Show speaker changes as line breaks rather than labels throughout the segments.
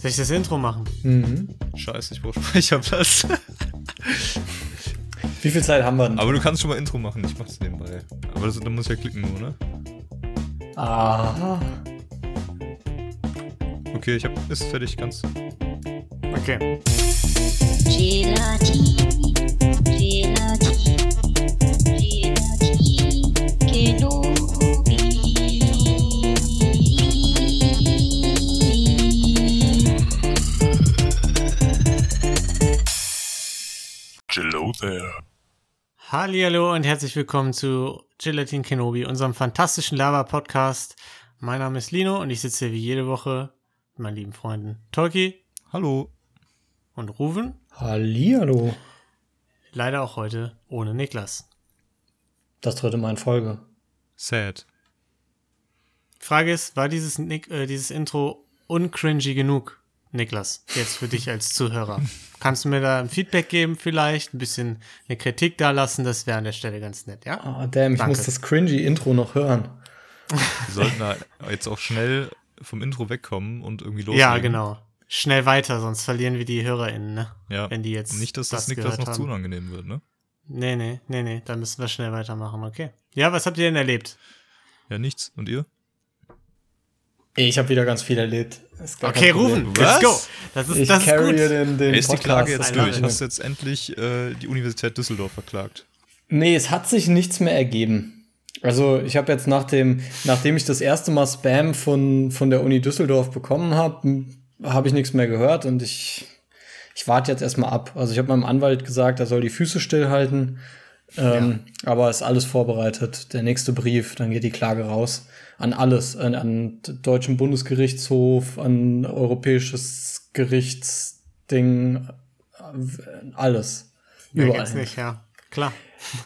Soll ich das Intro machen?
Mhm.
Scheiße, ich brauche Speicherplatz.
Wie viel Zeit haben wir denn?
Aber du kannst schon mal Intro machen, ich mach's nebenbei. Aber das, da muss ich ja klicken nur, ne?
Aha.
Okay, ich hab. Ist fertig, ganz.
Okay.
Gelati,
Hallihallo und herzlich willkommen zu Gelatin Kenobi, unserem fantastischen Lava-Podcast. Mein Name ist Lino und ich sitze hier wie jede Woche mit meinen lieben Freunden Tolki
Hallo.
und Ruven.
Hallihallo.
Leider auch heute ohne Niklas.
Das dritte Mal in Folge.
Sad.
Frage ist, war dieses, Nick, äh, dieses Intro uncringy genug, Niklas, jetzt für dich als Zuhörer? Kannst du mir da ein Feedback geben vielleicht, ein bisschen eine Kritik da lassen? Das wäre an der Stelle ganz nett, ja?
Ah, damn, ich
Danke.
muss das cringy Intro noch hören.
Wir sollten da jetzt auch schnell vom Intro wegkommen und irgendwie loslegen.
Ja, genau. Schnell weiter, sonst verlieren wir die HörerInnen, ne?
Ja.
Wenn die jetzt
Nicht, dass das,
das
Niklas noch zu unangenehm wird, ne?
Nee, nee, nee, nee, da müssen wir schnell weitermachen, okay. Ja, was habt ihr denn erlebt?
Ja, nichts. Und ihr?
Ich habe wieder ganz viel erlebt.
Okay. Rufen,
Was?
let's go. Das ist,
Ich
das ist
carry
gut.
den, den
ist die. Klage jetzt durch? Hast du jetzt endlich äh, die Universität Düsseldorf verklagt?
Nee, es hat sich nichts mehr ergeben. Also ich habe jetzt nach dem, nachdem ich das erste Mal Spam von, von der Uni Düsseldorf bekommen habe, habe ich nichts mehr gehört und ich, ich warte jetzt erstmal ab. Also ich habe meinem Anwalt gesagt, er soll die Füße stillhalten. Ähm, Aber ist alles vorbereitet. Der nächste Brief, dann geht die Klage raus. An alles. An, an Deutschen Bundesgerichtshof, an Europäisches Gerichtsding, alles.
Wer
Überall.
kennt's nicht, ja. Klar.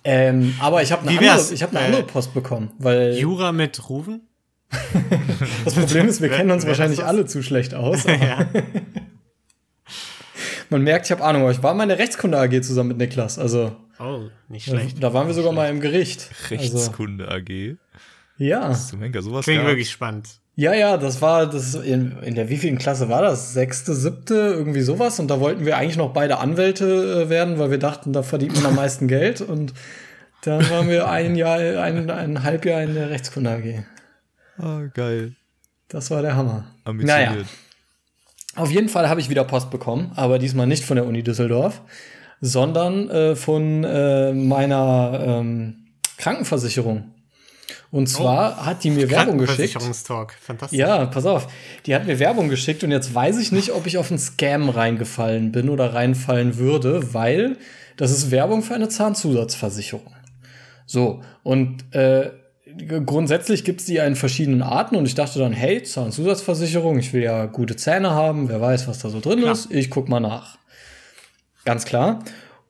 Ähm, aber ich habe eine, andere, ich hab eine
Äh,
andere Post bekommen, weil
Jura mit Ruven?
das Problem ist, wir kennen uns wahrscheinlich alle zu schlecht aus.
ja.
Man merkt, ich habe Ahnung, aber ich war mal in der Rechtskunde AG zusammen mit Niklas. Also
Oh, nicht
da,
schlecht.
da waren wir sogar mal im Gericht. Also,
Rechtskunde AG.
Ja.
Henker, sowas
Klingt
gab's.
wirklich spannend.
Ja, ja, das war das in, in der wievielten Klasse war das? Sechste, siebte, irgendwie sowas. Und da wollten wir eigentlich noch beide Anwälte äh, werden, weil wir dachten, da verdient man am meisten Geld. Und dann waren wir ein Jahr, ein, ein Halbjahr in der Rechtskunde AG.
Ah, geil.
Das war der Hammer.
Ambitioniert.
Naja. Auf jeden Fall habe ich wieder Post bekommen, aber diesmal nicht von der Uni Düsseldorf, sondern äh, von äh, meiner ähm, Krankenversicherung. Und zwar hat die mir Werbung geschickt.
Fantastisch.
Ja, pass auf. Die hat mir Werbung geschickt und jetzt weiß ich nicht, ob ich auf einen Scam reingefallen bin oder reinfallen würde, weil das ist Werbung für eine Zahnzusatzversicherung. So, und äh, grundsätzlich gibt's die in verschiedenen Arten und ich dachte dann, hey, Zahnzusatzversicherung, ich will ja gute Zähne haben, wer weiß, was da so drin
Klar.
ist, ich guck mal nach. Ganz klar.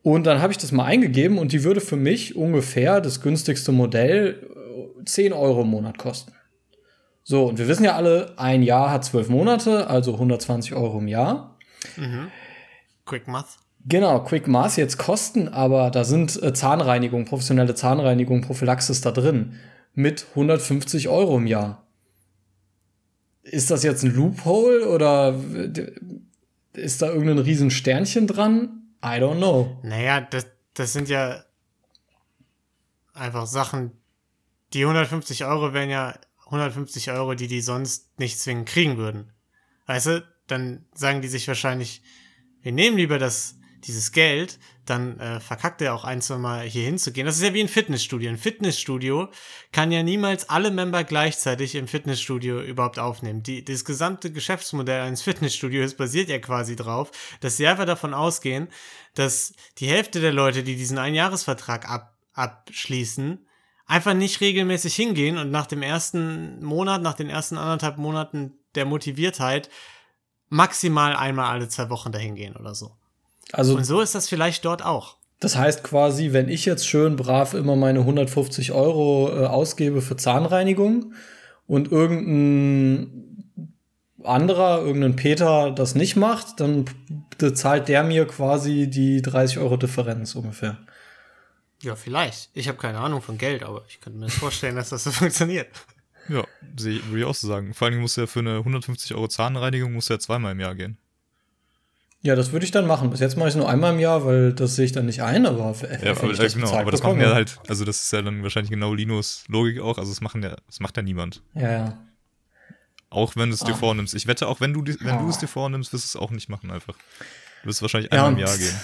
Und dann habe ich das mal eingegeben und die würde für mich ungefähr das günstigste Modell 10 Euro im Monat kosten. So, und wir wissen ja alle, ein Jahr hat zwölf Monate, also 120 Euro im Jahr.
Quick Math.
Genau, Quick Mass jetzt kosten, aber da sind äh, Zahnreinigung, professionelle Zahnreinigung, Prophylaxis da drin mit 150 Euro im Jahr. Ist das jetzt ein Loophole oder äh, ist da irgendein riesen Sternchen dran? I don't know.
Naja, das, das sind ja einfach Sachen, die 150 Euro wären ja 150 Euro, die die sonst nicht zwingend kriegen würden. Weißt du, dann sagen die sich wahrscheinlich, wir nehmen lieber das, dieses Geld, dann äh, verkackt er auch ein, zwei Mal hier hinzugehen. Das ist ja wie ein Fitnessstudio. Ein Fitnessstudio kann ja niemals alle Member gleichzeitig im Fitnessstudio überhaupt aufnehmen. Die, das gesamte Geschäftsmodell eines Fitnessstudios basiert ja quasi drauf, dass sie einfach davon ausgehen, dass die Hälfte der Leute, die diesen Einjahresvertrag ab, abschließen, einfach nicht regelmäßig hingehen und nach dem ersten Monat, nach den ersten anderthalb Monaten der Motiviertheit maximal einmal alle zwei Wochen dahin gehen oder so.
Also
Und so ist das vielleicht dort auch.
Das heißt quasi, wenn ich jetzt schön brav immer meine 150 Euro äh, ausgebe für Zahnreinigung und irgendein anderer, irgendein Peter das nicht macht, dann bezahlt der mir quasi die 30 Euro Differenz ungefähr.
Ja, vielleicht. Ich habe keine Ahnung von Geld, aber ich könnte mir das vorstellen, dass das so funktioniert.
Ja, würde ich auch so sagen. Vor allem musst du ja für eine 150 Euro Zahnreinigung musst du ja zweimal im Jahr gehen.
Ja, das würde ich dann machen. Bis jetzt mache ich es nur einmal im Jahr, weil das sehe ich dann nicht ein, aber
Ja, aber,
ich
äh,
das
genau, aber das
bekomme-
machen ja halt, also das ist ja dann wahrscheinlich genau Linos Logik auch, also das machen ja, das macht ja niemand.
Ja, ja.
Auch wenn du es dir
Ah.
vornimmst. Ich wette, auch wenn du, die- wenn du es
Ah.
dir vornimmst, wirst du es auch nicht machen einfach. Du wirst wahrscheinlich
Ja,
einmal im
und
Jahr gehen.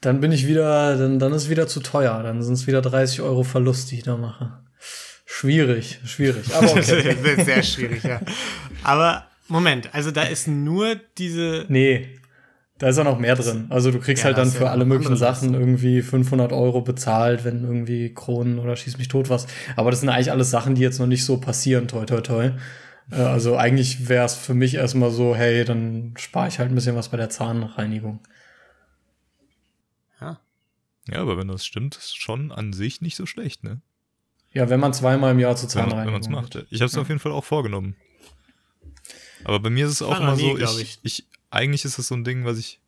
Dann bin ich wieder, dann, dann ist es wieder zu teuer. Dann sind es wieder 30 Euro Verlust, die ich da mache. Schwierig, schwierig. Aber okay.
sehr, sehr schwierig, ja. Aber Moment, also da ist nur diese.
nee, da ist auch noch mehr drin. Also du kriegst
Ja,
halt
da
dann für
ja
alle möglichen Sachen irgendwie 500 Euro bezahlt, wenn irgendwie Kronen oder schieß mich tot was. Aber das sind eigentlich alles Sachen, die jetzt noch nicht so passieren, toi, toi, toi. Äh, Also eigentlich wäre es für mich erstmal so, hey, dann spare ich halt ein bisschen was bei der Zahnreinigung.
Ja.
Ja, aber wenn das stimmt, ist schon an sich nicht so schlecht, ne?
Ja, wenn man zweimal im Jahr zur
Wenn man
Zahnreinigung
es macht. Ich habe es auf jeden Fall auch vorgenommen. Aber bei mir ist es auch immer
nie,
so,
glaub
ich, ich, eigentlich ist es so ein Ding, was ich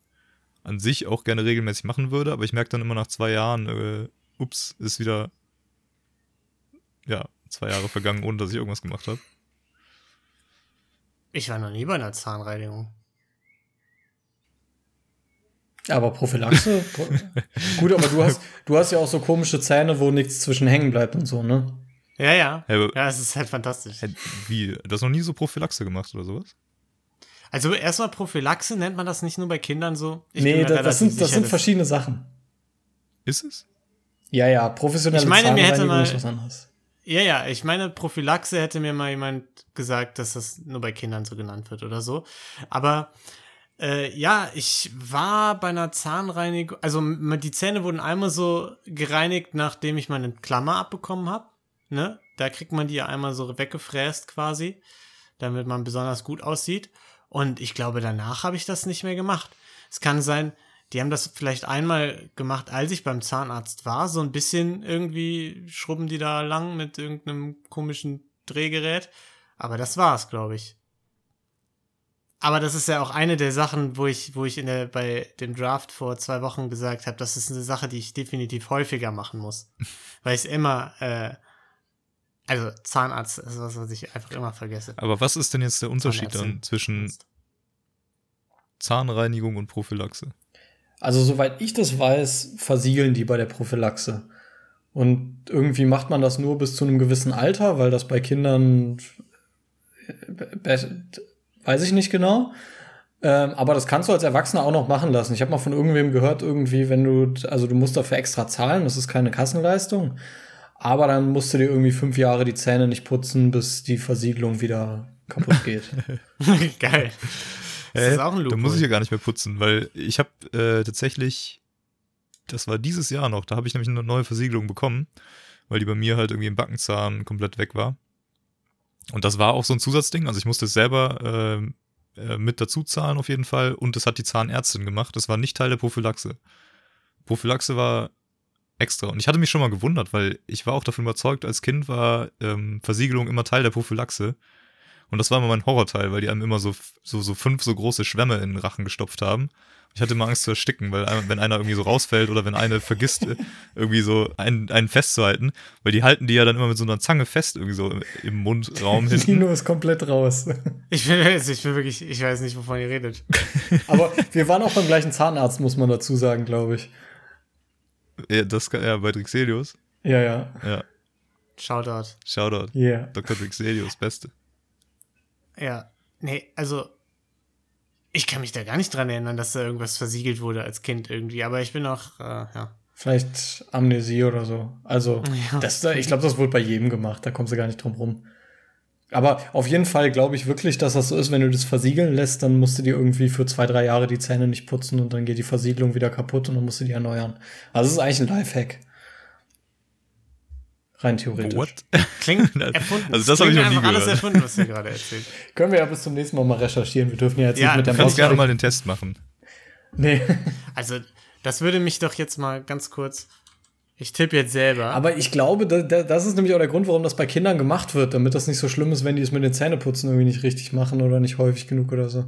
an sich auch gerne regelmäßig machen würde, aber ich merke dann immer nach zwei Jahren, äh, ups, ist wieder, ja, zwei Jahre vergangen, ohne dass ich irgendwas gemacht habe.
Ich war noch nie bei einer Zahnreinigung.
Aber Prophylaxe? Pro- Gut, aber du hast, du hast ja auch so komische Zähne, wo nichts zwischen hängen bleibt und so, ne?
Ja, ja.
Ja,
es ist halt fantastisch.
Wie, du hast noch nie so Prophylaxe gemacht oder sowas?
Also erstmal Prophylaxe nennt man das nicht nur bei Kindern so. Ich
nee,
mir
das, sind, das
sicher,
sind verschiedene Sachen.
Ist es?
Ja, ja, professionelle
Ich meine, mir hätte mal-
ist was anderes.
Ja, ja, ich meine, Prophylaxe hätte mir mal jemand gesagt, dass das nur bei Kindern so genannt wird oder so. Aber äh, ja, ich war bei einer Zahnreinigung, also die Zähne wurden einmal so gereinigt, nachdem ich meine Klammer abbekommen habe. Ne? Da kriegt man die ja einmal so weggefräst quasi, damit man besonders gut aussieht. Und ich glaube, danach habe ich das nicht mehr gemacht. Es kann sein, die haben das vielleicht einmal gemacht, als ich beim Zahnarzt war. So ein bisschen irgendwie schrubben die da lang mit irgendeinem komischen Drehgerät. Aber das war's, glaube ich. Aber das ist ja auch eine der Sachen, wo ich, wo ich in der, bei dem Draft vor zwei Wochen gesagt habe, das ist eine Sache, die ich definitiv häufiger machen muss. Weil ich immer, äh, also Zahnarzt ist was, was ich einfach immer vergesse.
Aber was ist denn jetzt der Unterschied dann zwischen Zahnreinigung und Prophylaxe?
Also, soweit ich das weiß, versiegeln die bei der Prophylaxe. Und irgendwie macht man das nur bis zu einem gewissen Alter, weil das bei Kindern äh, weiß ich nicht genau. Ähm, aber das kannst du als Erwachsener auch noch machen lassen. Ich habe mal von irgendwem gehört, irgendwie, wenn du, also du musst dafür extra zahlen, das ist keine Kassenleistung. Aber dann musst du dir irgendwie fünf Jahre die Zähne nicht putzen, bis die Versiegelung wieder kaputt geht.
Geil. Das
Hä?
ist auch ein
Da
Loophole.
muss ich ja gar nicht mehr putzen, weil ich habe äh, tatsächlich, das war dieses Jahr noch, da habe ich nämlich eine neue Versiegelung bekommen, weil die bei mir halt irgendwie im Backenzahn komplett weg war. Und das war auch so ein Zusatzding, also ich musste es selber ähm, äh, mit dazu zahlen auf jeden Fall und das hat die Zahnärztin gemacht, das war nicht Teil der Prophylaxe. Prophylaxe war extra und ich hatte mich schon mal gewundert, weil ich war auch davon überzeugt, als Kind war ähm, Versiegelung immer Teil der Prophylaxe. Und das war immer mein Horrorteil, weil die einem immer so, so, so fünf so große Schwämme in den Rachen gestopft haben. Ich hatte immer Angst zu ersticken, weil ein- wenn einer irgendwie so rausfällt oder wenn eine vergisst, äh, irgendwie so einen, einen festzuhalten, weil die halten die ja dann immer mit so einer Zange fest, irgendwie so im- Mundraum hinten.
Lino ist komplett raus.
Ich bin, ich bin wirklich, ich weiß nicht, wovon ihr redet.
Aber wir waren auch beim gleichen Zahnarzt, muss man dazu sagen, glaube ich.
Ja, das ja, bei Drixelius.
Ja, ja.
Ja,
Shoutout.
Shoutout.
Yeah.
Dr. Drixelius, Beste.
Ja. Nee, also ich kann mich da gar nicht dran erinnern, dass da irgendwas versiegelt wurde als Kind irgendwie. Aber ich bin auch, äh, ja.
Vielleicht Amnesie oder so. Also,
Ja.
das, ich glaube, das wurde bei jedem gemacht. Da kommst du gar nicht drum rum. Aber auf jeden Fall glaube ich wirklich, dass das so ist, wenn du das versiegeln lässt, dann musst du dir irgendwie für zwei, drei Jahre die Zähne nicht putzen und dann geht die Versiegelung wieder kaputt und dann musst du die erneuern. Also es ist eigentlich ein Lifehack. Rein theoretisch.
What?
Klingt
Das-
erfunden.
also das habe ich noch nie
einfach alles
gehört.
erfunden, was ihr gerade erzählt.
Können wir ja bis zum nächsten Mal mal recherchieren. Wir dürfen ja jetzt
Ja,
nicht mit der
Du
kannst
Maus
gerne mal den Test machen.
Nee.
Also, das würde mich doch jetzt mal ganz kurz. Ich tippe jetzt selber.
Aber ich glaube, da, da, das ist nämlich auch der Grund, warum das bei Kindern gemacht wird, damit das nicht so schlimm ist, wenn die es mit den Zähneputzen irgendwie nicht richtig machen oder nicht häufig genug oder so.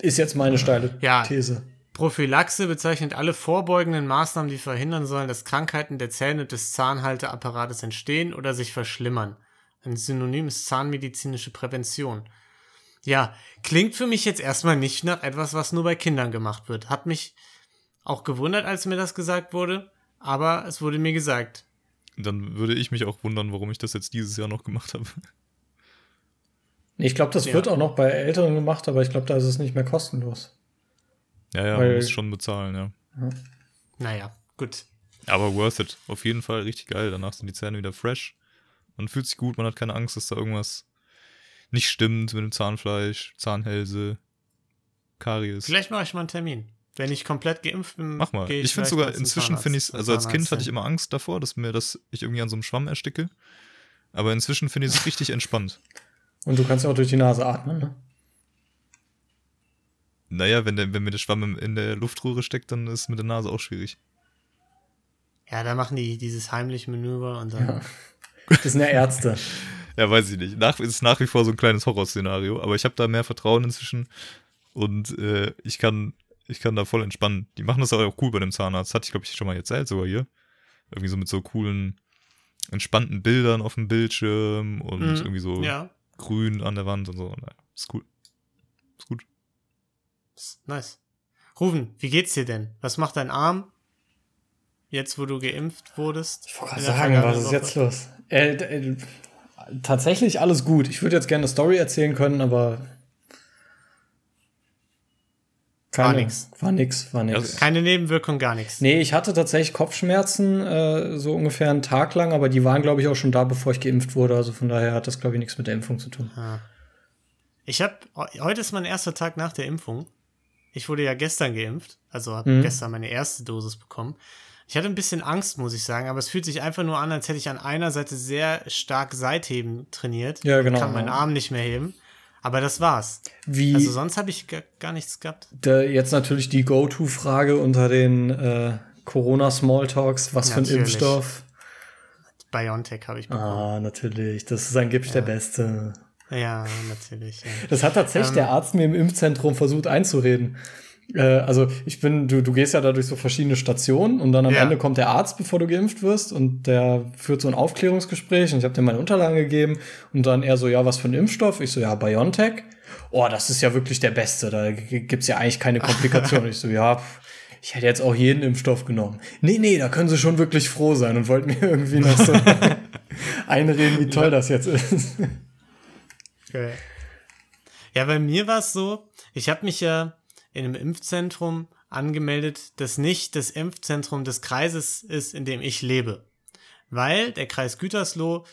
Ist jetzt meine steile
Ja.
These.
Prophylaxe bezeichnet alle vorbeugenden Maßnahmen, die verhindern sollen, dass Krankheiten der Zähne und des Zahnhalteapparates entstehen oder sich verschlimmern. Ein Synonym ist zahnmedizinische Prävention. Ja, klingt für mich jetzt erstmal nicht nach etwas, was nur bei Kindern gemacht wird. Hat mich auch gewundert, als mir das gesagt wurde, aber es wurde mir gesagt.
Dann würde ich mich auch wundern, warum ich das jetzt dieses Jahr noch gemacht habe.
Ich glaube, das
Ja.
wird auch noch bei Älteren gemacht, aber ich glaube, da ist es nicht mehr kostenlos.
Ja, ja,
Weil-
man muss schon bezahlen, ja.
Naja, gut.
Aber worth it. Auf jeden Fall richtig geil. Danach sind die Zähne wieder fresh. Man fühlt sich gut, man hat keine Angst, dass da irgendwas nicht stimmt mit dem Zahnfleisch, Zahnhälse, Karies.
Vielleicht mache ich mal einen Termin. Wenn ich komplett geimpft bin,
Mach mal.
gehe
Ich, finde sogar, inzwischen finde ich es, also als Kind hatte ich immer Angst davor, dass mir das, ich irgendwie an so einem Schwamm ersticke. Aber inzwischen finde ich es richtig entspannt.
Und du kannst ja auch durch die Nase atmen, ne?
Naja, wenn, der, wenn mir der Schwamm in der Luftröhre steckt, dann ist es mit der Nase auch schwierig.
Ja, da machen die dieses heimliche Manöver und dann.
Ja. Das sind ja Ärzte.
Ja, weiß ich nicht. Nach, ist nach wie vor so ein kleines Horrorszenario, aber ich habe da mehr Vertrauen inzwischen und äh, ich kann ich kann da voll entspannen. Die machen das aber auch cool bei dem Zahnarzt. Hatte ich, glaube ich, schon mal erzählt, sogar hier. Irgendwie so mit so coolen, entspannten Bildern auf dem Bildschirm und
Mhm.
irgendwie so
Ja,
grün an der Wand und so. Ist cool. Ist gut.
Nice. Ruven, wie geht's dir denn? Was macht dein Arm? Jetzt, wo du geimpft wurdest?
Ich wollte sagen, was ist
Woche?
jetzt los? Äh, äh, tatsächlich alles gut. Ich würde jetzt gerne eine Story erzählen können, aber.
War nix.
War nix, war nix.
Also
Keine Nebenwirkung, gar nichts.
Nee, ich hatte tatsächlich Kopfschmerzen, äh, so ungefähr einen Tag lang, aber die waren, glaube ich, auch schon da, bevor ich geimpft wurde. Also von daher hat das, glaube ich, nichts mit der Impfung zu tun.
Ah. Ich habe heute ist mein erster Tag nach der Impfung. Ich wurde ja gestern geimpft, also habe
Mhm.
gestern meine erste Dosis bekommen. Ich hatte ein bisschen Angst, muss ich sagen, aber es fühlt sich einfach nur an, als hätte ich an einer Seite sehr stark Seitheben trainiert.
Ja, genau,
Ich kann meinen
ja.
Arm nicht mehr heben. Aber das war's.
Wie
Also sonst habe ich gar, nichts gehabt.
jetzt natürlich die Go-To-Frage unter den äh, Corona-Smalltalks, was für ein
Natürlich.
Impfstoff?
BioNTech habe ich bekommen.
Ah, natürlich. Das ist angeblich der beste.
Ja, natürlich. Ja.
Das hat tatsächlich
Ähm.
der Arzt mir im Impfzentrum versucht einzureden. Äh, also ich bin, du, du gehst ja da durch so verschiedene Stationen und dann am
Ja.
Ende kommt der Arzt, bevor du geimpft wirst und der führt so ein Aufklärungsgespräch und ich habe dem meine Unterlagen gegeben und dann er so, ja, was für ein Impfstoff? Ich so, ja, BioNTech. Oh, das ist ja wirklich der beste, da gibt's ja eigentlich keine Komplikation. ich so, ja, pff, ich hätte jetzt auch jeden Impfstoff genommen. Nee, nee, da können sie schon wirklich froh sein und wollten mir irgendwie noch so einreden, wie toll das jetzt ist.
Ja, bei mir war es so, ich habe mich ja in einem Impfzentrum angemeldet, das nicht das Impfzentrum des Kreises ist, in dem ich lebe. Weil der Kreis Gütersloh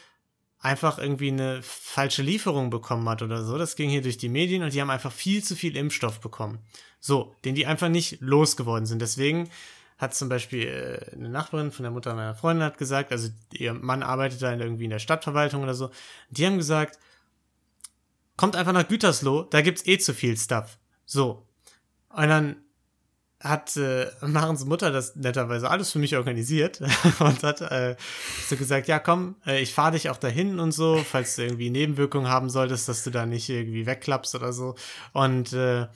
einfach irgendwie eine falsche Lieferung bekommen hat oder so. Das ging hier durch die Medien und die haben einfach viel zu viel Impfstoff bekommen. So, den die einfach nicht losgeworden sind. Deswegen hat zum Beispiel äh, eine Nachbarin von der Mutter meiner Freundin hat gesagt, also ihr Mann arbeitet da irgendwie in der Stadtverwaltung oder so. Die haben gesagt, kommt einfach nach Gütersloh, da gibt's eh zu viel Stuff. So. Und dann hat äh, Marens Mutter das netterweise alles für mich organisiert und hat äh, so gesagt, ja komm, äh, ich fahre dich auch dahin und so, falls du irgendwie Nebenwirkungen haben solltest, dass du da nicht irgendwie wegklappst oder so. Und äh,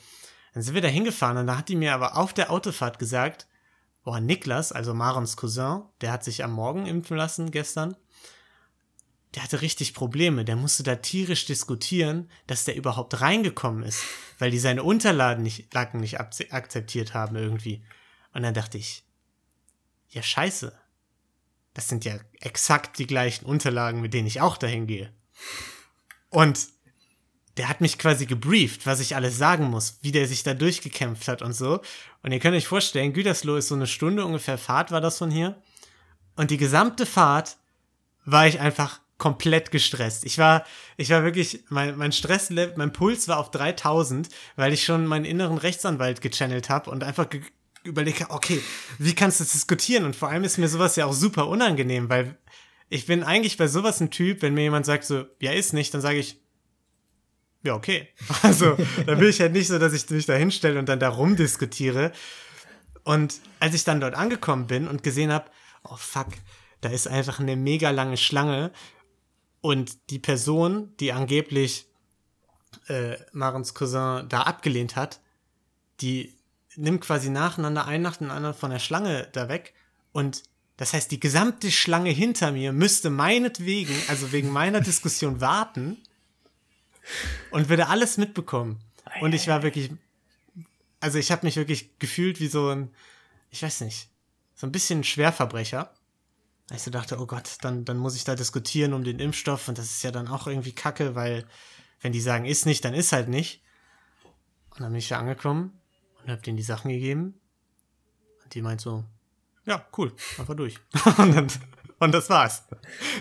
dann sind wir da hingefahren und da hat die mir aber auf der Autofahrt gesagt, boah, Niklas, also Marens Cousin, der hat sich am Morgen impfen lassen gestern, der hatte richtig Probleme. Der musste da tierisch diskutieren, dass der überhaupt reingekommen ist, weil die seine Unterlagen nicht, Lagen nicht akzeptiert haben irgendwie. Und dann dachte ich, ja scheiße, das sind ja exakt die gleichen Unterlagen, mit denen ich auch dahin gehe. Und der hat mich quasi gebrieft, was ich alles sagen muss, wie der sich da durchgekämpft hat und so. Und ihr könnt euch vorstellen, Gütersloh ist so eine Stunde ungefähr Fahrt, war das von hier. Und die gesamte Fahrt war ich einfach komplett gestresst. Ich war, ich war wirklich, mein, mein Stresslevel, mein Puls war auf 3000, weil ich schon meinen inneren Rechtsanwalt gechannelt habe und einfach ge überlegt habe, okay, wie kannst du das diskutieren? Und vor allem ist mir sowas ja auch super unangenehm, weil ich bin eigentlich bei sowas ein Typ, wenn mir jemand sagt so, ja, ist nicht, dann sage ich, ja, okay. Also, da bin ich halt nicht so, dass ich mich da hinstelle und dann da rumdiskutiere. Und als ich dann dort angekommen bin und gesehen habe, oh fuck, da ist einfach eine mega lange Schlange und die Person, die angeblich äh, Marens Cousin da abgelehnt hat, die nimmt quasi nacheinander ein nach dem anderen von der Schlange da weg und Das heißt, die gesamte Schlange hinter mir müsste meinetwegen, also wegen meiner Diskussion warten und würde alles mitbekommen. Und ich war wirklich, also ich habe mich wirklich gefühlt wie so ein, ich weiß nicht, so ein bisschen Schwerverbrecher. Weil Ich dachte, oh Gott, dann, dann muss ich da diskutieren um den Impfstoff und das ist ja dann auch irgendwie kacke, weil wenn die sagen, ist nicht, dann ist halt nicht. Und dann bin ich da angekommen und habe denen die Sachen gegeben. Und die meint so, ja, cool, einfach durch. und, dann, und das war's.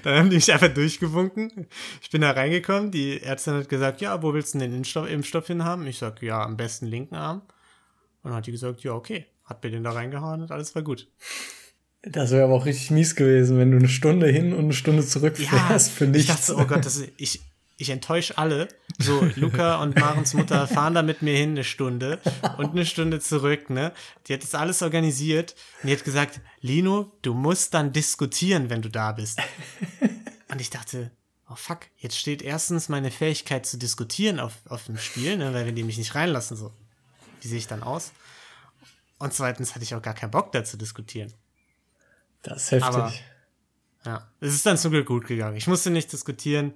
Dann haben die mich einfach durchgewunken. Ich bin da reingekommen, die Ärztin hat gesagt, ja, wo willst du denn den Impfstoff, Impfstoff hin haben? Ich sag, ja, am besten linken Arm. Und dann hat die gesagt, ja, okay. Hat mir den da reingehauen und alles war gut.
Das wäre aber auch richtig mies gewesen, wenn du eine Stunde hin und eine Stunde zurück fährst für
ich
nichts.
dachte, so, oh Gott, das ist, ich, ich enttäusche alle. So, Luca und Marens Mutter fahren da mit mir hin eine Stunde und eine Stunde zurück, ne? Die hat das alles organisiert und die hat gesagt, Lino, du musst dann diskutieren, wenn du da bist. Und ich dachte, oh fuck, jetzt steht erstens meine Fähigkeit zu diskutieren auf, auf dem Spiel, ne? Weil wenn die mich nicht reinlassen, so, wie sehe ich dann aus? Und zweitens hatte ich auch gar keinen Bock da zu diskutieren.
Das ist heftig.
Aber- Ja, es ist dann zum Glück gut gegangen. Ich musste nicht diskutieren.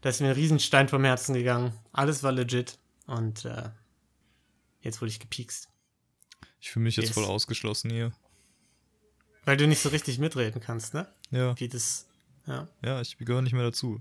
Da ist mir ein Riesenstein vom Herzen gegangen. Alles war legit. Und äh, jetzt wurde ich gepiekst.
Ich fühle mich jetzt
Yes.
voll ausgeschlossen hier.
Weil du nicht so richtig mitreden kannst, ne?
Ja,
Wie das. Ja.
ja, ich gehöre nicht mehr dazu.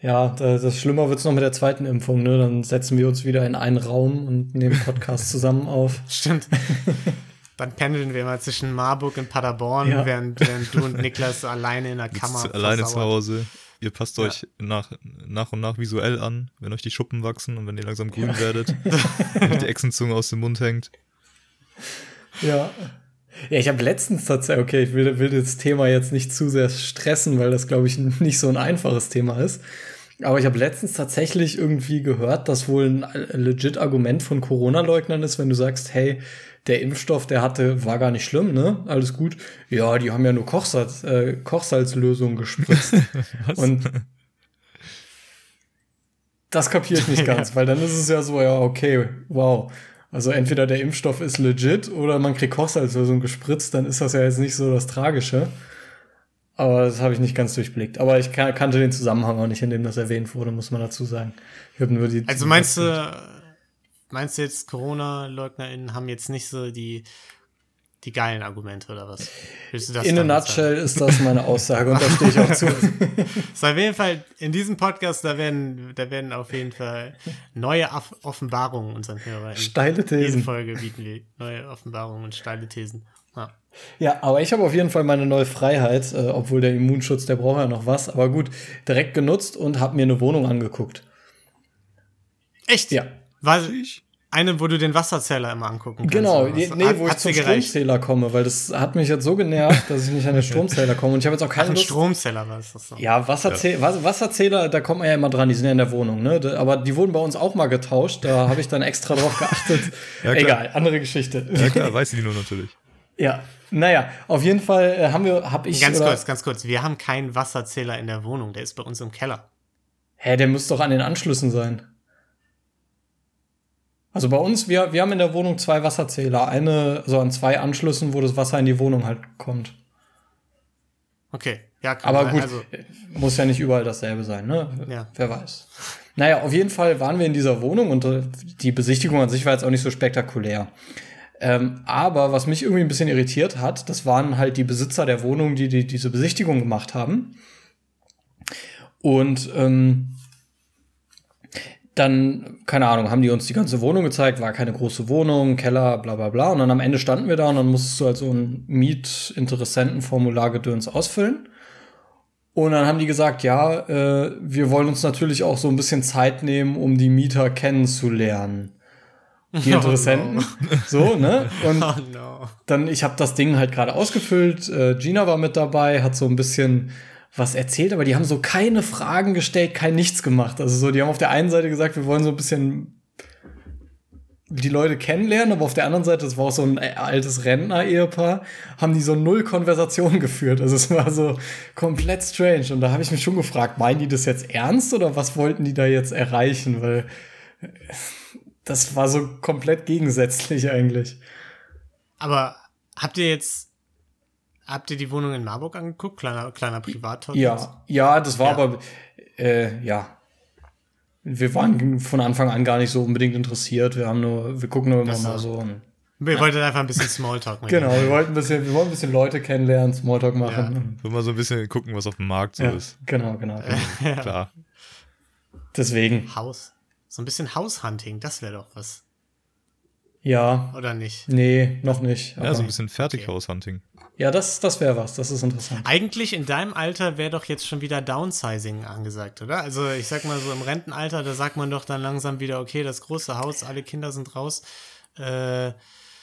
Ja, da- das Schlimmer wird's noch mit der zweiten Impfung, ne? Dann setzen wir uns wieder in einen Raum und nehmen Podcast zusammen auf.
Stimmt. Dann pendeln wir mal zwischen Marburg und Paderborn,
Ja.
während, während du und Niklas alleine in der Kammer
alleine zu
versauert.
Hause. Ihr passt
Ja.
euch nach, nach und nach visuell an, wenn euch die Schuppen wachsen und wenn ihr langsam grün werdet, wenn euch die Echsenzunge aus dem Mund hängt.
Ja. Ja, ich habe letztens tatsächlich, okay, ich will, will das Thema jetzt nicht zu sehr stressen, weil das, glaube ich, nicht so ein einfaches Thema ist. Aber ich habe letztens tatsächlich irgendwie gehört, dass wohl ein legit Argument von Corona-Leugnern ist, wenn du sagst, hey, der Impfstoff, der hatte, war gar nicht schlimm, ne? Alles gut. Ja, die haben ja nur Kochsalz, äh, Kochsalzlösung gespritzt.
Was?
Und das kapiere ich nicht ganz, weil dann ist es ja so, ja, okay, wow. Also entweder der Impfstoff ist legit oder man kriegt Kochsalzlösung gespritzt, dann ist das ja jetzt nicht so das Tragische. Aber das habe ich nicht ganz durchblickt. Aber ich kan kannte den Zusammenhang auch nicht, in dem das erwähnt wurde, muss man dazu sagen. Ich habe nur die.
Also meinst du, meinst du jetzt, Corona-LeugnerInnen haben jetzt nicht so die, die geilen Argumente oder was? Willst du das
In a
damit sagen?
nutshell ist das meine Aussage und da stehe ich auch zu.
So, auf jeden Fall, in diesem Podcast, da werden, da werden auf jeden Fall neue Aff Offenbarungen unseren Hörern.
Steile Thesen.
Folge bieten wir neue Offenbarungen und steile Thesen. Ja.
Ja, aber ich habe auf jeden Fall meine neue Freiheit, äh, obwohl der Immunschutz, der braucht ja noch was. Aber gut, direkt genutzt und habe mir eine Wohnung angeguckt.
Echt?
Ja.
War eine, wo du den Wasserzähler immer angucken kannst.
Genau, nee,
Hat-
wo ich zum
gereicht?
Stromzähler komme, weil das hat mich jetzt so genervt, dass ich nicht an den Stromzähler komme. Und ich habe jetzt auch
Ach,
keine
ein
Lust.
Stromzähler war es das so.
Ja, Wasserzähler, Was Wasserzähler, da kommt man ja immer dran, die sind ja in der Wohnung, ne? Aber die wurden bei uns auch mal getauscht, da habe ich dann extra drauf geachtet.
Ja.
Egal, andere Geschichte.
Ja klar, weiß die nur natürlich.
Ja, naja, auf jeden Fall äh, haben wir, hab ich.
Ganz
oder-
kurz, ganz kurz. Wir haben keinen Wasserzähler in der Wohnung. Der ist bei uns im Keller.
Hä, der muss doch an den Anschlüssen sein. Also bei uns, wir, wir haben in der Wohnung zwei Wasserzähler. Eine, so an zwei Anschlüssen, wo das Wasser in die Wohnung halt kommt.
Okay. Ja, kann
Aber gut,
Also,
muss ja nicht überall dasselbe sein, ne?
Ja.
Wer weiß. Naja, auf jeden Fall waren wir in dieser Wohnung und äh, die Besichtigung an sich war jetzt auch nicht so spektakulär. Ähm, aber was mich irgendwie ein bisschen irritiert hat, das waren halt die Besitzer der Wohnung, die, die diese Besichtigung gemacht haben. Und ähm, dann, keine Ahnung, haben die uns die ganze Wohnung gezeigt, war keine große Wohnung, Keller, bla bla bla. Und dann am Ende standen wir da und dann musstest du halt so ein Mietinteressentenformular-Gedöns ausfüllen. Und dann haben die gesagt, ja, äh, wir wollen uns natürlich auch so ein bisschen Zeit nehmen, um die Mieter kennenzulernen. Die
Oh
Interessenten. So, ne? Und
oh no.
dann, ich habe das Ding halt gerade ausgefüllt. Äh, Gina war mit dabei, hat so ein bisschen was erzählt, aber die haben so keine Fragen gestellt, kein nichts gemacht. Also so, die haben auf der einen Seite gesagt, wir wollen so ein bisschen die Leute kennenlernen, aber auf der anderen Seite, das war auch so ein altes Rentner-Ehepaar, haben die so null Konversation geführt. Also es war so komplett strange. Und da habe ich mich schon gefragt, meinen die das jetzt ernst oder was wollten die da jetzt erreichen? Weil das war so komplett gegensätzlich eigentlich.
Aber habt ihr jetzt, Habt ihr die Wohnung in Marburg angeguckt? Kleiner, kleiner Privathaus?
Ja, ja, das war
Ja.
aber, äh, ja. Wir waren von Anfang an gar nicht so unbedingt interessiert. Wir haben nur, wir gucken nur immer
Das
mal so.
Wir wollten einfach ein bisschen Smalltalk mit
genau, wir wollten ein bisschen, wir wollten ein bisschen Leute kennenlernen, Smalltalk machen.
So mal so ein bisschen gucken, was auf dem Markt so
Ja,
ist.
genau, genau. genau.
Klar.
Deswegen,
Haus. So ein bisschen Haushunting, das wäre doch was.
Ja,
Oder nicht?
nee, noch nicht.
Ja, so ein bisschen Fertighaushunting.
ja, das, das wäre was. Das ist interessant.
Eigentlich in deinem Alter wäre doch jetzt schon wieder Downsizing angesagt, oder? Also ich sag mal so im Rentenalter, da sagt man doch dann langsam wieder, okay, das große Haus, alle Kinder sind raus. Äh,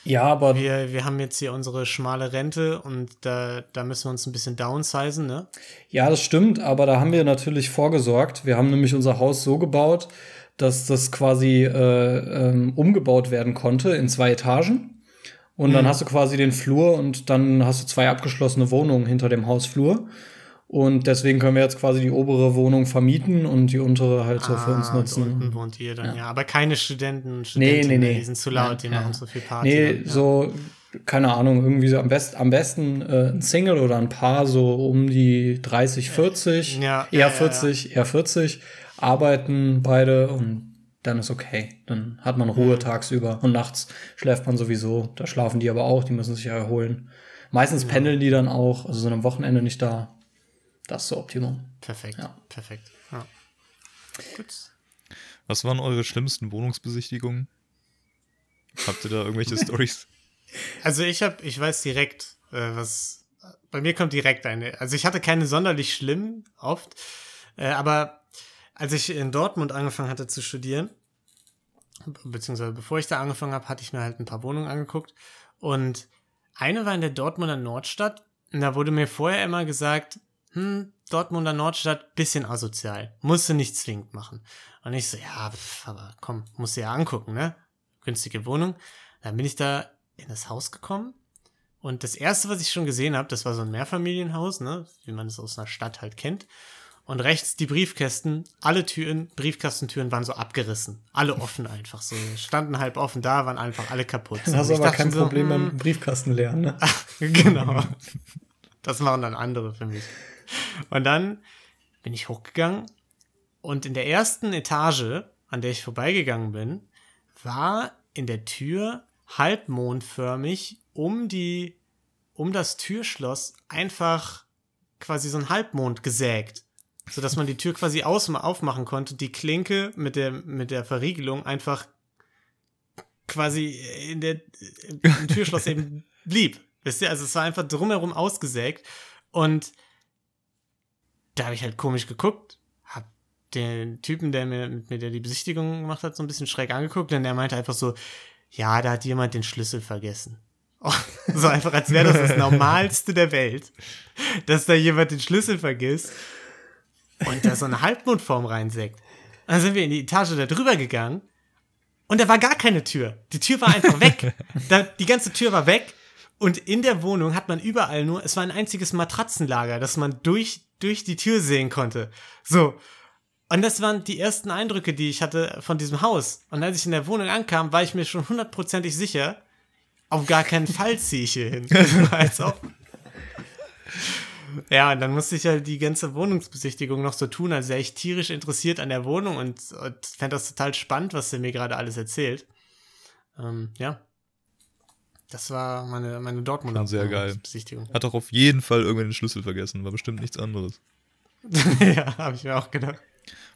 Ja, aber
wir, wir haben jetzt hier unsere schmale Rente und da, da müssen wir uns ein bisschen downsizen, ne?
Ja, das stimmt, aber da haben wir natürlich vorgesorgt. Wir haben nämlich unser Haus so gebaut, dass das quasi äh, ähm, umgebaut werden konnte in zwei Etagen. Und dann hast du quasi den Flur und dann hast du zwei abgeschlossene Wohnungen hinter dem Hausflur. Und deswegen können wir jetzt quasi die obere Wohnung vermieten und die untere halt so für uns
Ah, und Unten
nutzen.
wohnt ihr dann, ja. Aber keine Studenten,
Nee,
Studentinnen,
nee, nee.
die sind zu laut, die
ja.
machen so viel Party.
Nee,
dann, ja.
so, keine Ahnung, irgendwie so am, best, am besten äh, ein Single oder ein Paar so um die 30, 40,
Ja,
eher
ja, ja,
40, eher 40, arbeiten beide und dann ist okay. Dann hat man
Mhm.
Ruhe tagsüber und nachts schläft man sowieso. Da schlafen die aber auch, die müssen sich ja erholen. Meistens pendeln die dann auch, also sind am Wochenende nicht da. Das ist so Optimum.
Perfekt,
Ja.
perfekt. Ja. Gut.
Was waren eure schlimmsten Wohnungsbesichtigungen? Habt ihr da irgendwelche Stories?
Also ich habe, ich weiß direkt, äh, was bei mir kommt direkt eine. Also ich hatte keine sonderlich schlimm oft, äh, aber als ich in Dortmund angefangen hatte zu studieren, beziehungsweise bevor ich da angefangen habe, hatte ich mir halt ein paar Wohnungen angeguckt und eine war in der Dortmunder Nordstadt und da wurde mir vorher immer gesagt, hm, Dortmunder Nordstadt, bisschen asozial, musst du nicht zwingend machen. Und ich so, ja, aber komm, musst du ja angucken, ne? Günstige Wohnung. Dann bin ich da in das Haus gekommen und das erste, was ich schon gesehen habe, das war so ein Mehrfamilienhaus, ne, wie man es aus einer Stadt halt kennt. Und rechts die Briefkästen, alle Türen, Briefkastentüren waren so abgerissen. Alle offen einfach so. Standen halb offen da, waren einfach alle kaputt.
Dann hast du
ich
aber kein
so,
Problem mehr
hm,
Briefkasten lernen. Ne?
genau. Das machen dann andere für mich. Und dann bin ich hochgegangen und in der ersten Etage, an der ich vorbeigegangen bin, war in der Tür halbmondförmig um die, um das Türschloss einfach quasi so ein Halbmond gesägt. Sodass man die Tür quasi aus aufmachen konnte, die Klinke mit der, mit der Verriegelung einfach quasi in der, im Türschloss eben blieb. Wisst ihr, also es war einfach drumherum ausgesägt und da habe ich halt komisch geguckt, hab den Typen, der mir mit mir der die Besichtigung gemacht hat, so ein bisschen schräg angeguckt, denn der meinte einfach so, ja, da hat jemand den Schlüssel vergessen. so einfach, als wäre das das Normalste der Welt, dass da jemand den Schlüssel vergisst und da so eine Halbmondform reinsägt. Dann sind wir in die Etage da drüber gegangen und da war gar keine Tür. Die Tür war einfach weg. Da, die ganze Tür war weg. Und in der Wohnung hat man überall nur, es war ein einziges Matratzenlager, das man durch, durch die Tür sehen konnte. So. Und das waren die ersten Eindrücke, die ich hatte von diesem Haus. Und als ich in der Wohnung ankam, war ich mir schon hundertprozentig sicher, auf gar keinen Fall ziehe ich hier hin. Als ob. Ja, und dann musste ich halt die ganze Wohnungsbesichtigung noch so tun, als wäre ich tierisch interessiert an der Wohnung und, und fände das total spannend, was der mir gerade alles erzählt. Ähm, ja. Das war meine, meine Dortmunder
sehr geil.
Besichtigung.
Hat doch auf jeden Fall irgendwann den Schlüssel vergessen, war bestimmt nichts anderes.
ja, habe ich mir auch gedacht.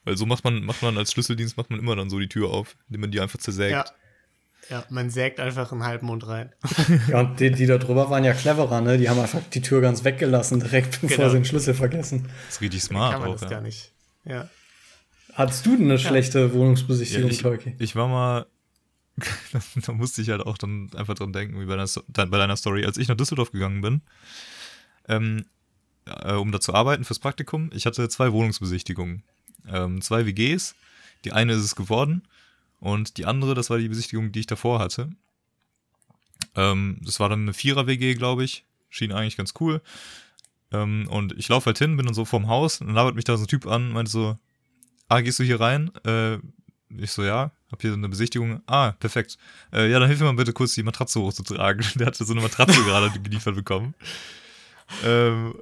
Weil so macht man, macht man als Schlüsseldienst macht man immer dann so die Tür auf, indem man die einfach zersägt.
Ja. Ja, man sägt einfach einen Halbmond rein.
Ja, und die, die da drüber waren ja cleverer, ne? Die haben einfach die Tür ganz weggelassen, direkt bevor
Genau.
sie den Schlüssel vergessen.
Das ist richtig
Kann
smart
man
auch.
das
Ja.
gar nicht. Ja.
Hattest du denn eine schlechte
Ja,
Wohnungsbesichtigung,
ich,
Tolki?
ich war mal, da musste ich halt auch dann einfach dran denken, wie bei deiner, bei deiner Story, als ich nach Düsseldorf gegangen bin, ähm, äh, um da zu arbeiten fürs Praktikum. Ich hatte zwei Wohnungsbesichtigungen, ähm, zwei WGs. Die eine ist es geworden und die andere, das war die Besichtigung, die ich davor hatte. Ähm, das war dann eine Vierer-WG, glaube ich. Schien eigentlich ganz cool. Ähm, und ich laufe halt hin, bin dann so vorm Haus und dann labert mich da so ein Typ an, meinte so, ah, gehst du hier rein? Äh, ich so, ja, hab hier eine Besichtigung. Ah, perfekt. Äh, ja, dann hilf mir mal bitte kurz die Matratze hochzutragen. Der hatte so eine Matratze gerade geliefert bekommen. ähm,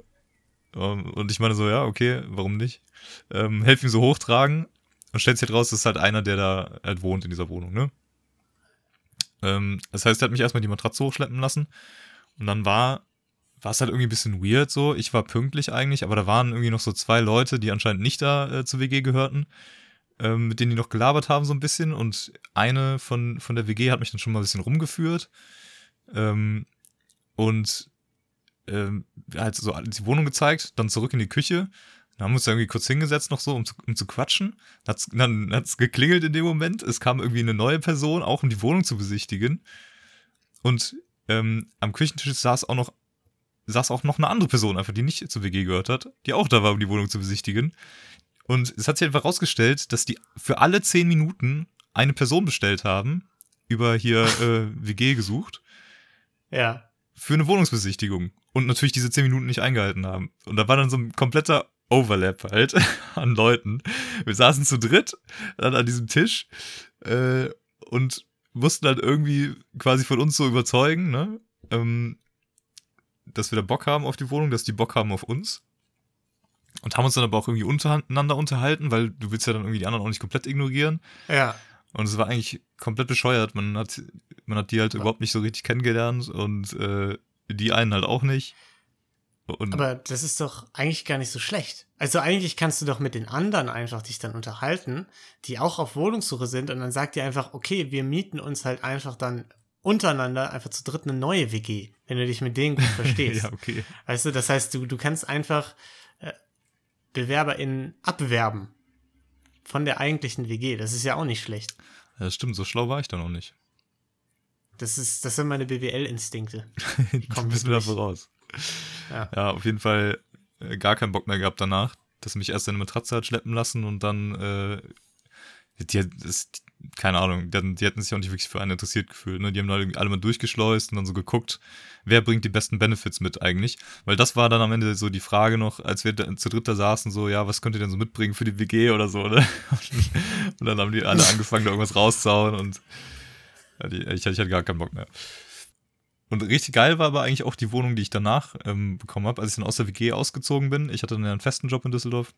und ich meine so, ja, okay, warum nicht? Ähm, helf ihm so hochtragen und stellt sich halt raus, das ist halt einer, der da halt wohnt in dieser Wohnung, ne? Ähm, das heißt, er hat mich erstmal die Matratze hochschleppen lassen und dann war war es halt irgendwie ein bisschen weird so. Ich war pünktlich eigentlich, aber da waren irgendwie noch so zwei Leute, die anscheinend nicht da äh, zur WG gehörten, ähm, mit denen die noch gelabert haben so ein bisschen. Und eine von, von der WG hat mich dann schon mal ein bisschen rumgeführt. Ähm, und ähm, halt so die Wohnung gezeigt, dann zurück in die Küche. Dann haben wir uns da irgendwie kurz hingesetzt noch so, um zu, um zu quatschen. Hat's, dann hat es geklingelt in dem Moment. Es kam irgendwie eine neue Person, auch um die Wohnung zu besichtigen. Und ähm, am Küchentisch saß auch noch saß auch noch eine andere Person einfach, die nicht zur WG gehört hat, die auch da war, um die Wohnung zu besichtigen. Und es hat sich einfach rausgestellt, dass die für alle zehn Minuten eine Person bestellt haben, über hier äh, WG gesucht,
Ja.
für eine Wohnungsbesichtigung. Und natürlich diese zehn Minuten nicht eingehalten haben. Und da war dann so ein kompletter Overlap halt an Leuten. Wir saßen zu dritt dann an diesem Tisch äh, und mussten dann irgendwie quasi von uns so überzeugen, ne? Ähm, dass wir da Bock haben auf die Wohnung, dass die Bock haben auf uns. Und haben uns dann aber auch irgendwie untereinander unterhalten, weil du willst ja dann irgendwie die anderen auch nicht komplett ignorieren.
Ja.
Und es war eigentlich komplett bescheuert. Man hat, man hat die halt überhaupt nicht so richtig kennengelernt und äh, die einen halt auch nicht. Und
Aber das ist doch eigentlich gar nicht so schlecht. Also eigentlich kannst du doch mit den anderen einfach dich dann unterhalten, die auch auf Wohnungssuche sind und dann sagt ihr einfach, okay, wir mieten uns halt einfach dann untereinander einfach zu dritt eine neue WG, wenn du dich mit denen gut verstehst.
ja, okay.
Weißt du, das heißt, du, du kannst einfach äh, BewerberInnen abwerben von der eigentlichen WG. Das ist ja auch nicht schlecht.
Ja, das stimmt, so schlau war ich da noch nicht.
Das, ist, das sind meine BWL-Instinkte. Kommen
bist du da
durch.
voraus.
Ja.
Ja, auf jeden Fall äh, gar keinen Bock mehr gehabt danach, dass mich erst in eine Matratze hat schleppen lassen und dann, äh, die, das, keine Ahnung, die, die hätten sich auch nicht wirklich für einen interessiert gefühlt. Ne? Die haben da irgendwie alle mal durchgeschleust und dann so geguckt, wer bringt die besten Benefits mit eigentlich. Weil das war dann am Ende so die Frage noch, als wir zu dritt da saßen, so, ja, was könnt ihr denn so mitbringen für die WG oder so, ne? Und dann haben die alle angefangen, da irgendwas rauszuhauen und ja, die, ich, ich hatte gar keinen Bock mehr. Und richtig geil war aber eigentlich auch die Wohnung, die ich danach ähm, bekommen habe, als ich dann aus der WG ausgezogen bin. Ich hatte dann einen festen Job in Düsseldorf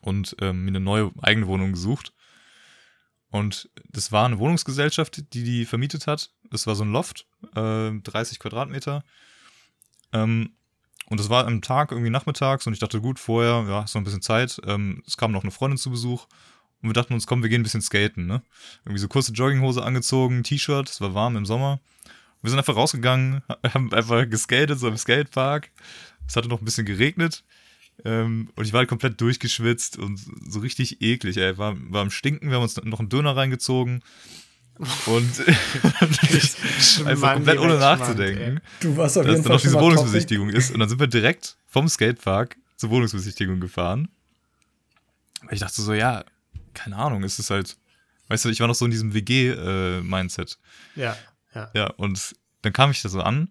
und ähm, mir eine neue eigene Wohnung gesucht. Und das war eine Wohnungsgesellschaft, die die vermietet hat. Das war so ein Loft, äh, 30 Quadratmeter. Ähm, und das war am Tag irgendwie nachmittags und ich dachte, gut, vorher, ja, noch ein bisschen Zeit. Ähm, es kam noch eine Freundin zu Besuch und wir dachten uns, komm, wir gehen ein bisschen skaten, ne? Irgendwie so kurze Jogginghose angezogen, T-Shirt, es war warm im Sommer. Wir sind einfach rausgegangen, haben einfach geskatet, so im Skatepark. Es hatte noch ein bisschen geregnet. Ähm, und ich war halt komplett durchgeschwitzt und so richtig eklig, ey. War, war am Stinken, wir haben uns noch einen Döner reingezogen. Und einfach komplett ohne nachzudenken,
Du warst auf
dass
jeden
dann
Fall
noch diese Wohnungsbesichtigung ist. Und dann sind wir direkt vom Skatepark zur Wohnungsbesichtigung gefahren. Weil ich dachte so, ja, keine Ahnung, es ist halt, weißt du, ich war noch so in diesem WG-Mindset.
Ja, ja.
Ja, und dann kam ich da so an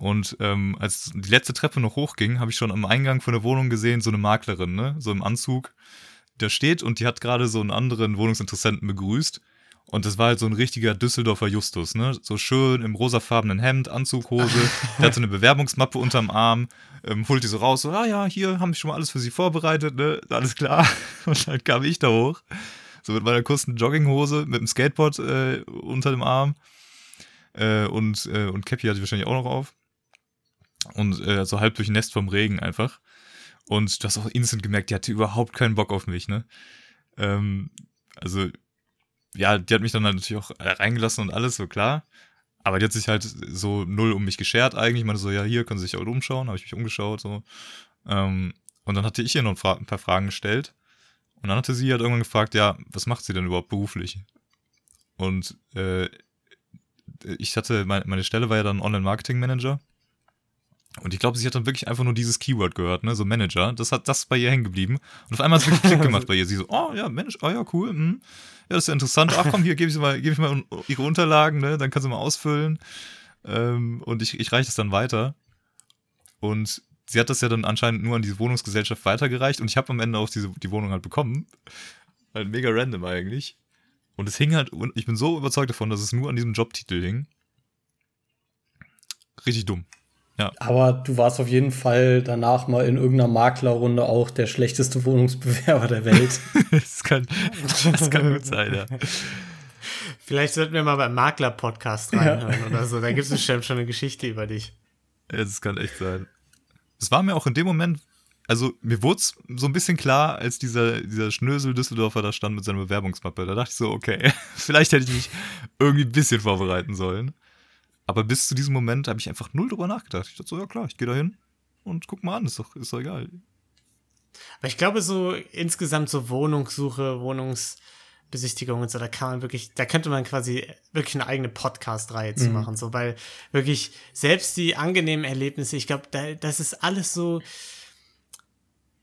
und ähm, als die letzte Treppe noch hochging, habe ich schon am Eingang von der Wohnung gesehen, so eine Maklerin, ne, so im Anzug, der steht und die hat gerade so einen anderen Wohnungsinteressenten begrüßt. Und das war halt so ein richtiger Düsseldorfer Justus, ne? So schön im rosafarbenen Hemd, Anzughose. Der hat so eine Bewerbungsmappe unterm Arm, ähm, holt die so raus, so, ah ja, hier haben wir schon mal alles für sie vorbereitet, ne? Alles klar. Und dann kam ich da hoch, so mit meiner kurzen Jogginghose, mit dem Skateboard äh, unter dem Arm. Äh, und, äh, und Cappy hatte ich wahrscheinlich auch noch auf. Und äh, so halb durchnässt vom Regen einfach. Und du hast auch instant gemerkt, die hatte überhaupt keinen Bock auf mich, ne? Ähm, also, ja, die hat mich dann halt natürlich auch äh, reingelassen und alles, so klar. Aber die hat sich halt so null um mich geschert eigentlich. Ich meinte so, ja, hier können Sie sich auch umschauen. Habe ich mich umgeschaut, so. Ähm, und dann hatte ich ihr noch ein paar Fragen gestellt. Und dann hatte sie halt irgendwann gefragt, ja, was macht sie denn überhaupt beruflich? Und äh, ich hatte, meine, meine Stelle war ja dann Online-Marketing-Manager. Und ich glaube, sie hat dann wirklich einfach nur dieses Keyword gehört, ne, so Manager. Das hat das bei ihr hängen geblieben. Und auf einmal hat es wirklich Klick gemacht bei ihr. Sie so, oh ja, Mensch, oh ja, cool. Hm. Ja, das ist ja interessant. Ach komm, hier gebe ich mal, gebe ich mal ihre Unterlagen, ne, dann kann sie mal ausfüllen. Ähm, und ich, ich reiche das dann weiter. Und sie hat das ja dann anscheinend nur an diese Wohnungsgesellschaft weitergereicht. Und ich habe am Ende auch diese, die Wohnung halt bekommen. Halt mega random eigentlich. Und es hing halt, und ich bin so überzeugt davon, dass es nur an diesem Jobtitel hing. Richtig dumm.
Aber du warst auf jeden Fall danach mal in irgendeiner Maklerrunde auch der schlechteste Wohnungsbewerber der Welt.
das, kann, das kann gut sein, ja.
Vielleicht sollten wir mal beim Makler-Podcast reinhören oder so. Da gibt es bestimmt schon eine Geschichte über dich.
Ja, Das kann echt sein. Es war mir auch in dem Moment, also mir wurde es so ein bisschen klar, als dieser, dieser Schnösel Düsseldorfer da stand mit seiner Bewerbungsmappe. Da dachte ich so, okay, vielleicht hätte ich mich irgendwie ein bisschen vorbereiten sollen. Aber bis zu diesem Moment habe ich einfach null drüber nachgedacht. Ich dachte so, ja klar, ich gehe da hin und guck mal an, ist doch, ist doch egal.
Aber ich glaube, so insgesamt so Wohnungssuche, Wohnungsbesichtigung und so, da kann man wirklich, da könnte man quasi wirklich eine eigene Podcast-Reihe zu machen, so, weil wirklich selbst die angenehmen Erlebnisse, ich glaube, da, das ist alles so,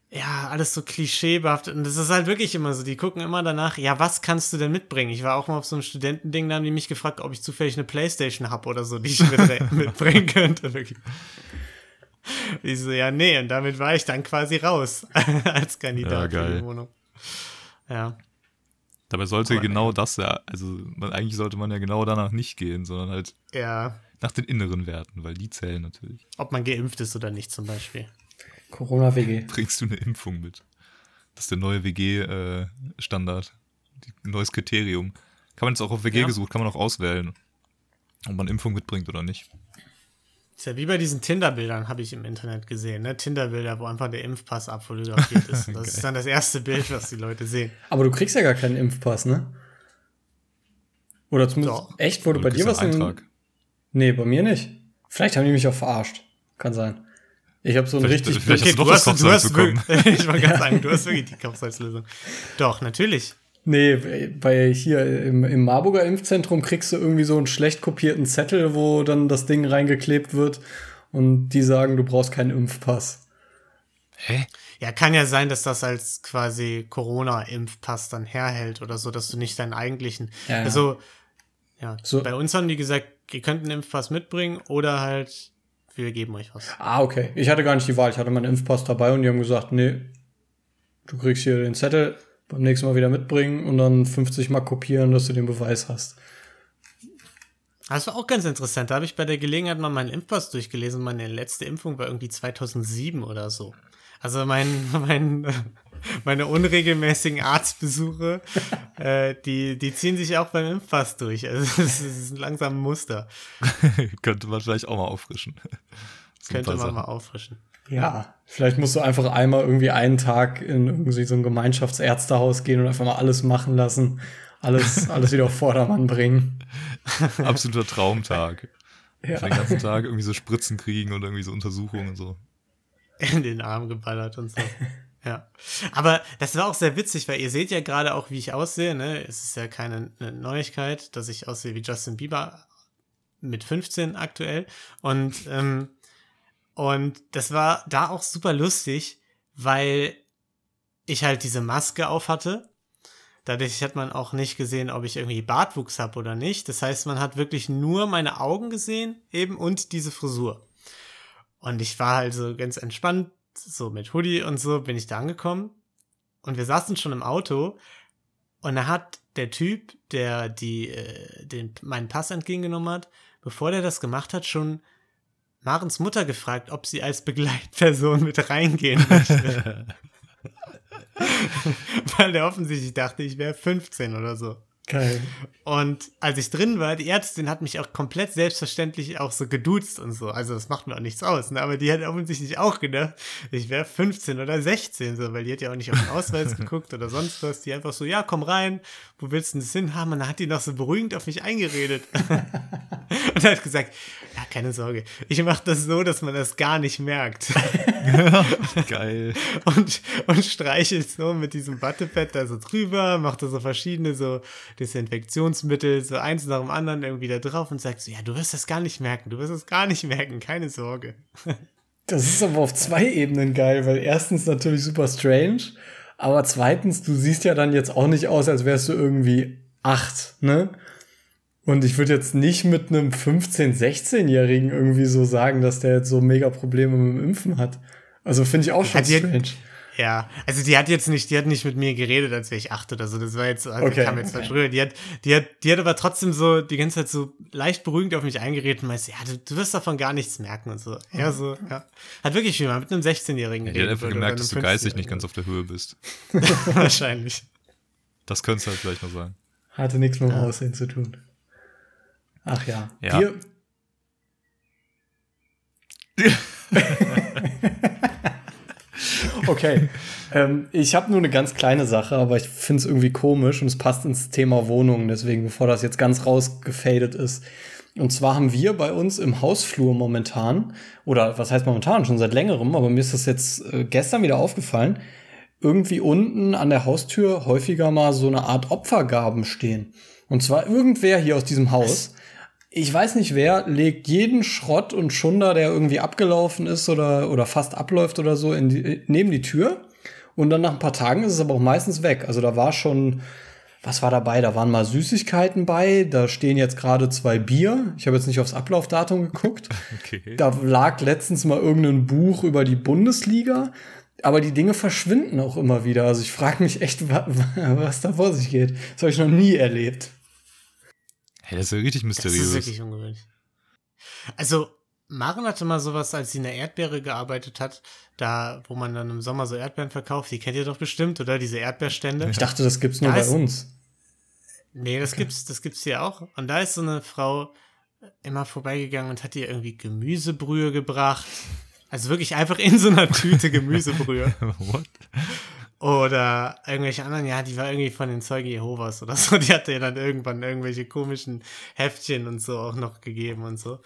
ja, alles so klischeebehaftet. Und das ist halt wirklich immer so. Die gucken immer danach, ja, was kannst du denn mitbringen? Ich war auch mal auf so einem Studentending, da haben die mich gefragt, ob ich zufällig eine Playstation habe oder so, die ich mit, mitbringen könnte. Ich so, ja, nee, und damit war ich dann quasi raus als Kandidat
Ja,
für
geil.
die Wohnung. Ja.
Dabei sollte
Aber
genau das ja, also man, eigentlich sollte man ja genau danach nicht gehen, sondern halt
Ja.
nach den inneren Werten, weil die zählen natürlich.
Ob man geimpft ist oder nicht, zum Beispiel.
Corona-WG.
Bringst du eine Impfung mit? Das ist der neue WG-Standard. ein neues Kriterium. Kann man jetzt auch auf WG
Ja.
gesucht, kann man auch auswählen, ob man Impfung mitbringt oder nicht.
Ist ja wie bei diesen Tinder-Bildern, habe ich im Internet gesehen, ne? Tinder-Bilder, wo einfach der Impfpass abfotografiert ist. Das ist dann das erste Bild, was die Leute sehen.
Aber du kriegst ja gar keinen Impfpass, ne? Oder zumindest.
Doch.
Echt? Wurde bei dir was
einen
in.
Eintrag.
Nee, bei mir nicht. Vielleicht haben die mich auch verarscht. Kann sein. Ich habe so ein
Vielleicht-
richtig.
vielleicht- hast du doch das Kochsalz bekommen.
wirklich, ich wollte gerade sagen, du hast wirklich die Kochsalzlösung. Doch, natürlich.
Nee, bei hier im, im Marburger Impfzentrum kriegst du irgendwie so einen schlecht kopierten Zettel, wo dann das Ding reingeklebt wird und die sagen, du brauchst keinen Impfpass.
Hä?
Ja, kann ja sein, dass das als quasi Corona-Impfpass dann herhält oder so, dass du nicht deinen eigentlichen.
Ja, ja.
Also, ja,
So-
bei uns haben die gesagt, ihr könnt einen Impfpass mitbringen oder halt, wir geben euch was.
Ah, okay. Ich hatte gar nicht die Wahl. Ich hatte meinen Impfpass dabei und die haben gesagt, nee, du kriegst hier den Zettel, beim nächsten Mal wieder mitbringen und dann 50 Mal kopieren, dass du den Beweis hast.
Das war auch ganz interessant. Da habe ich bei der Gelegenheit mal meinen Impfpass durchgelesen. Meine letzte Impfung war irgendwie 2007 oder so. Also mein, mein, meine unregelmäßigen Arztbesuche, äh, die, die ziehen sich auch beim Impfpass durch. Also das ist langsam ein Muster.
Könnte man vielleicht auch mal auffrischen.
Könnte man mal
Sachen.
auffrischen.
Ja, vielleicht musst du einfach einmal irgendwie einen Tag in irgendwie so ein Gemeinschaftsärztehaus gehen und einfach mal alles machen lassen. Alles, alles wieder auf Vordermann bringen.
Absoluter Traumtag.
Ja.
Den ganzen Tag irgendwie so Spritzen kriegen und irgendwie so Untersuchungen und so.
in den Arm geballert und so. Ja. Aber das war auch sehr witzig, weil ihr seht ja gerade auch, wie ich aussehe. Ne? Es ist ja keine eine Neuigkeit, dass ich aussehe wie Justin Bieber mit 15 aktuell. Und, ähm, und das war da auch super lustig, weil ich halt diese Maske auf hatte. Dadurch hat man auch nicht gesehen, ob ich irgendwie Bartwuchs habe oder nicht. Das heißt, man hat wirklich nur meine Augen gesehen eben und diese Frisur. Und ich war halt so ganz entspannt, so mit Hoodie und so bin ich da angekommen. Und wir saßen schon im Auto und da hat der Typ, der die, äh, den, meinen Pass entgegengenommen hat, bevor der das gemacht hat, schon Marens Mutter gefragt, ob sie als Begleitperson mit reingehen möchte. Weil der offensichtlich dachte, ich wäre 15 oder so.
Geil.
Und als ich drin war, die Ärztin hat mich auch komplett selbstverständlich auch so geduzt und so. Also das macht mir auch nichts aus. Ne? Aber die hat offensichtlich auch gedacht, ich wäre 15 oder 16, so, weil die hat ja auch nicht auf den Ausweis geguckt oder sonst was. Die einfach so, ja, komm rein, wo willst du denn das hin haben? Und dann hat die noch so beruhigend auf mich eingeredet. und hat gesagt, ja, keine Sorge, ich mache das so, dass man das gar nicht merkt.
Geil.
und, und streichelt so mit diesem Wattepad da so drüber, macht da so verschiedene so Desinfektionsmittel, so eins nach dem anderen irgendwie da drauf und sagt so, ja, du wirst das gar nicht merken, du wirst es gar nicht merken, keine Sorge.
Das ist aber auf zwei Ebenen geil, weil erstens natürlich super strange, aber zweitens, du siehst ja dann jetzt auch nicht aus, als wärst du irgendwie acht, ne? Und ich würde jetzt nicht mit einem 15-, 16-Jährigen irgendwie so sagen, dass der jetzt so mega Probleme mit dem Impfen hat. Also finde ich auch schon
Hat
strange.
Ja, also die hat jetzt nicht, die hat nicht mit mir geredet, als wäre ich acht oder so. Das war jetzt, also
Okay.
kam jetzt falsch rüber. Die hat, die hat, die hat aber trotzdem so die ganze Zeit so leicht beruhigend auf mich eingeredet und meinte, ja, du, du wirst davon gar nichts merken und so. Ja, so, ja. Hat wirklich viel mal mit einem 16-Jährigen
Ja, die hat einfach gemerkt, dass du geistig nicht
15-Jährigen.
ganz auf der Höhe bist.
Wahrscheinlich.
Das könnte es halt vielleicht noch sein.
Hatte nichts mit dem Aussehen zu tun. Ach ja.
Ja.
Wir, okay. ähm, ich habe nur eine ganz kleine Sache, aber ich finde es irgendwie komisch und es passt ins Thema Wohnungen, deswegen, bevor das jetzt ganz rausgefadet ist. Und zwar haben wir bei uns im Hausflur momentan, oder was heißt momentan, schon seit längerem, aber mir ist das jetzt äh, gestern wieder aufgefallen, irgendwie unten an der Haustür häufiger mal so eine Art Opfergaben stehen. Und zwar irgendwer hier aus diesem Haus. Ich weiß nicht wer, legt jeden Schrott und Schunder, der irgendwie abgelaufen ist oder, oder fast abläuft oder so, in die, neben die Tür. Und dann nach ein paar Tagen ist es aber auch meistens weg. Also da war schon, was war dabei? Da waren mal Süßigkeiten bei, da stehen jetzt gerade zwei Bier. Ich habe jetzt nicht aufs Ablaufdatum geguckt.
Okay.
Da lag letztens mal irgendein Buch über die Bundesliga, aber die Dinge verschwinden auch immer wieder. Also ich frage mich echt, wa- wa- was da vor sich geht. Das habe ich noch nie erlebt.
Hey, das ist ja richtig
Das ist
mysteriös.
wirklich ungewöhnlich. Also, Maren hatte mal sowas, als sie in der Erdbeere gearbeitet hat, da, wo man dann im Sommer so Erdbeeren verkauft. Die kennt ihr doch bestimmt, oder? Diese Erdbeerstände.
Ich dachte, das gibt's nur
Da
bei
ist-
uns.
Nee, das gibt's, das gibt's hier auch. Und da ist so eine Frau immer vorbeigegangen und hat ihr irgendwie Gemüsebrühe gebracht. Also wirklich einfach in so einer Tüte Gemüsebrühe.
What?
Oder irgendwelche anderen, ja, die war irgendwie von den Zeugen Jehovas oder so. Die hat ihr dann irgendwann irgendwelche komischen Heftchen und so auch noch gegeben und so.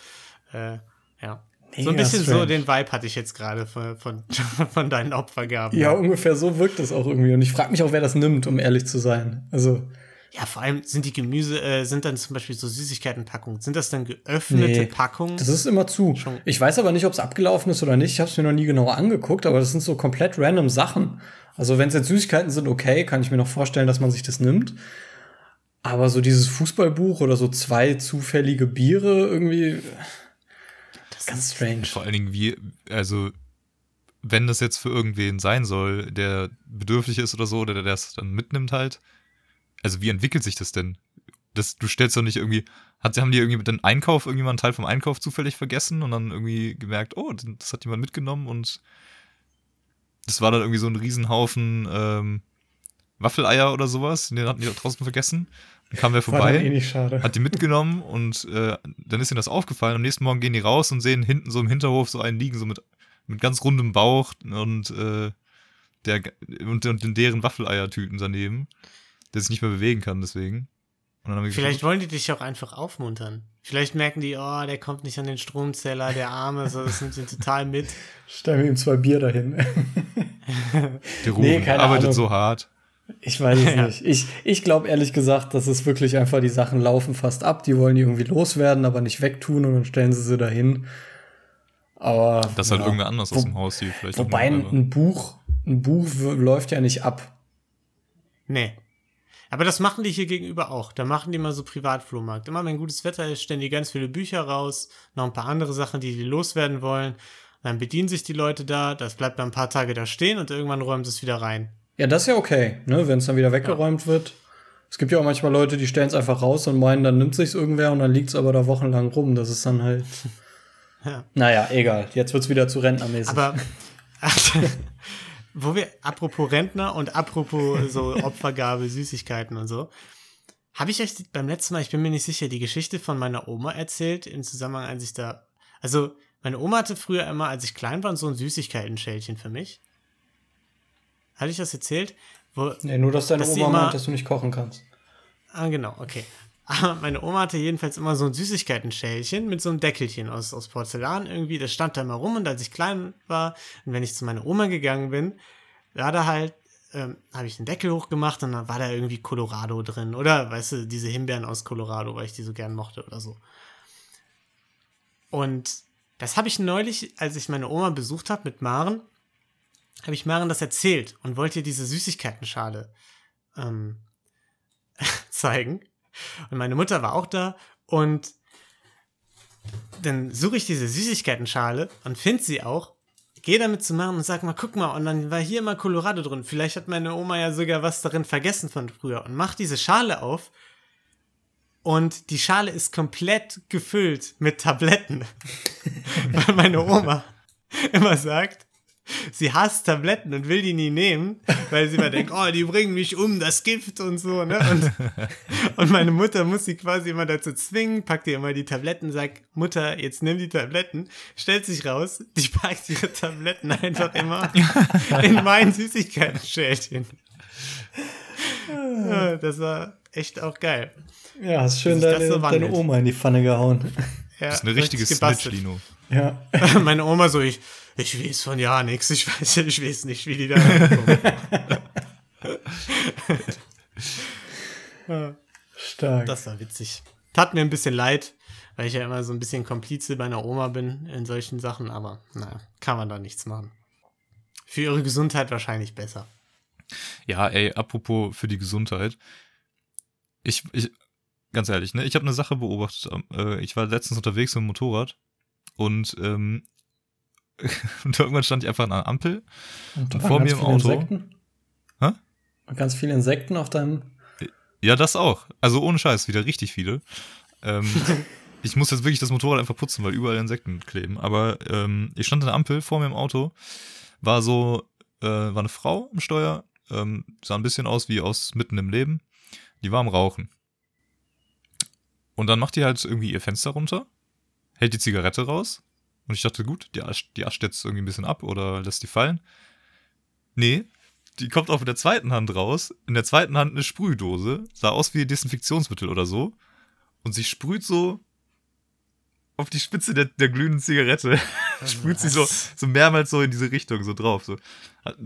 Äh, ja. so ein
Mega
bisschen so
strange.
den Vibe hatte ich jetzt gerade von, von, von deinen Opfergaben.
Ja, ungefähr so wirkt es auch irgendwie. Und ich frage mich auch, wer das nimmt, um ehrlich zu sein. Also,
Ja, vor allem sind die Gemüse, äh, sind dann zum Beispiel so Süßigkeitenpackungen. Sind das dann geöffnete
Nee,
Packungen?
das ist immer zu.
Schon-
Ich weiß aber nicht, ob es abgelaufen ist oder nicht. Ich habe es mir noch nie genauer angeguckt, aber das sind so komplett random Sachen. Also, wenn es jetzt Süßigkeiten sind, okay, kann ich mir noch vorstellen, dass man sich das nimmt. Aber so dieses Fußballbuch oder so zwei zufällige Biere irgendwie. ganz strange.
Vor allen Dingen, wie, also, wenn das jetzt für irgendwen sein soll, der bedürftig ist oder so, oder der das dann mitnimmt halt, also wie entwickelt sich das denn? Das, du stellst doch nicht irgendwie, hat, haben die irgendwie mit dem Einkauf irgendwie mal einen Teil vom Einkauf zufällig vergessen und dann irgendwie gemerkt, oh, das hat jemand mitgenommen und das war dann irgendwie so ein Riesenhaufen ähm, Waffeleier oder sowas, den hatten die da draußen vergessen. Dann kam
dann
vorbei
eh
hat die mitgenommen und äh, dann ist ihnen das aufgefallen. Am nächsten Morgen gehen die raus und sehen hinten so im Hinterhof so einen liegen, so mit, mit ganz rundem Bauch und, äh, der, und, und deren Waffeleiertüten daneben, der sich nicht mehr bewegen kann, deswegen. Und dann haben wir
Vielleicht
gesagt,
wollen die dich auch einfach aufmuntern. Vielleicht merken die, oh, der kommt nicht an den Stromzähler, der Arme, so, das nimmt ihn total mit.
Stell mir ihm zwei Bier dahin.
der Ruben
nee,
arbeitet
Ahnung.
so hart.
Ich weiß es
Ja.
nicht. Ich, ich glaube ehrlich gesagt, dass es wirklich einfach, die Sachen laufen fast ab. Die wollen die irgendwie loswerden, aber nicht wegtun und dann stellen sie sie dahin. Aber.
Das ist halt
ja.
irgendwer anders aus
Wo-
dem Haus, die vielleicht
Wobei ein, ein Buch, ein Buch läuft ja nicht ab.
Nee. Aber das machen die hier gegenüber auch. Da machen die mal so Privatflohmarkt. Immer wenn gutes Wetter ist, stellen die ganz viele Bücher raus, noch ein paar andere Sachen, die die loswerden wollen. Dann bedienen sich die Leute da, das bleibt dann ein paar Tage da stehen und irgendwann räumen sie es wieder rein.
Ja, das ist ja okay, ne, wenn es dann wieder weggeräumt wird. Es gibt ja auch manchmal Leute, die stellen es einfach raus und meinen, dann nimmt sich's irgendwer und dann liegt's aber da wochenlang rum. Das ist dann halt.
Ja.
Naja, egal. Jetzt wird's wieder zu rentnermäßig.
Aber wo wir, apropos Rentner und apropos so Opfergabe, Süßigkeiten und so, habe ich euch beim letzten Mal, ich bin mir nicht sicher, die Geschichte von meiner Oma erzählt, im Zusammenhang, als ich da, also meine Oma hatte früher immer, als ich klein war, so ein Süßigkeiten-Schälchen für mich. Hatte ich das erzählt? Wo,
nee, nur, dass deine
dass
Oma
immer-
meint, dass du nicht kochen kannst.
Ah, genau, okay. Aber meine Oma hatte jedenfalls immer so ein Süßigkeiten-Schälchen mit so einem Deckelchen aus, aus Porzellan irgendwie. Das stand da immer rum und als ich klein war und wenn ich zu meiner Oma gegangen bin, war da halt, ähm, habe ich den Deckel hochgemacht und dann war da irgendwie Colorado drin. Oder, weißt du, diese Himbeeren aus Colorado, weil ich die so gern mochte oder so. Und das habe ich neulich, als ich meine Oma besucht habe mit Maren, habe ich Maren das erzählt und wollte ihr diese Süßigkeitenschale ähm, zeigen. Und meine Mutter war auch da und dann suche ich diese Süßigkeitenschale und finde sie auch. gehe damit zu machen und sag mal, guck mal, und dann war hier mal Colorado drin. Vielleicht hat meine Oma ja sogar was darin vergessen von früher. Und mach diese Schale auf. Und die Schale ist komplett gefüllt mit Tabletten. Weil meine Oma immer sagt, sie hasst Tabletten und will die nie nehmen, weil sie immer denkt, oh, die bringen mich um, das Gift und so, ne? Und, und meine Mutter muss sie quasi immer dazu zwingen, packt ihr immer die Tabletten, sagt, Mutter, jetzt nimm die Tabletten, stellt sich raus, die packt ihre Tabletten einfach immer in mein Süßigkeiten-Schälchen. Ja, das war echt auch geil.
Ja, hast schön deine,
so
deine. Oma in die Pfanne gehauen.
Ja,
Das ist eine richtige
richtig
Snitch. Lino.
Ja.
Meine Oma so, ich, ich weiß von ja nichts, ich weiß, ich weiß nicht, wie die da reinkommen.
Stark.
Das war witzig. Tat mir ein bisschen leid, weil ich ja immer so ein bisschen Komplize meiner Oma bin in solchen Sachen, aber naja, kann man da nichts machen. Für ihre Gesundheit wahrscheinlich besser.
Ja, ey, apropos für die Gesundheit. Ich, ich ganz ehrlich, ne, ich habe eine Sache beobachtet. Äh, ich war letztens unterwegs mit dem Motorrad und, ähm, und irgendwann stand ich einfach an einer Ampel.
Und da
vor mir im Auto.
Insekten.
Hä?
Und ganz viele Insekten auf deinem.
Ja, das auch. Also ohne Scheiß, wieder richtig viele. Ähm, ich muss jetzt wirklich das Motorrad einfach putzen, weil überall Insekten kleben. Aber ähm, ich stand an der Ampel vor mir im Auto, war so, äh, war eine Frau am Steuer, ähm, sah ein bisschen aus wie aus mitten im Leben. Die war am Rauchen. Und dann macht die halt irgendwie ihr Fenster runter, hält die Zigarette raus. Und ich dachte, gut, die ascht, die ascht jetzt irgendwie ein bisschen ab oder lässt die fallen. Nee, die kommt auch mit der zweiten Hand raus. In der zweiten Hand eine Sprühdose. Sah aus wie Desinfektionsmittel oder so. Und sie sprüht so auf die Spitze der, der glühenden Zigarette. sprüht sie so, so mehrmals so in diese Richtung so drauf. So.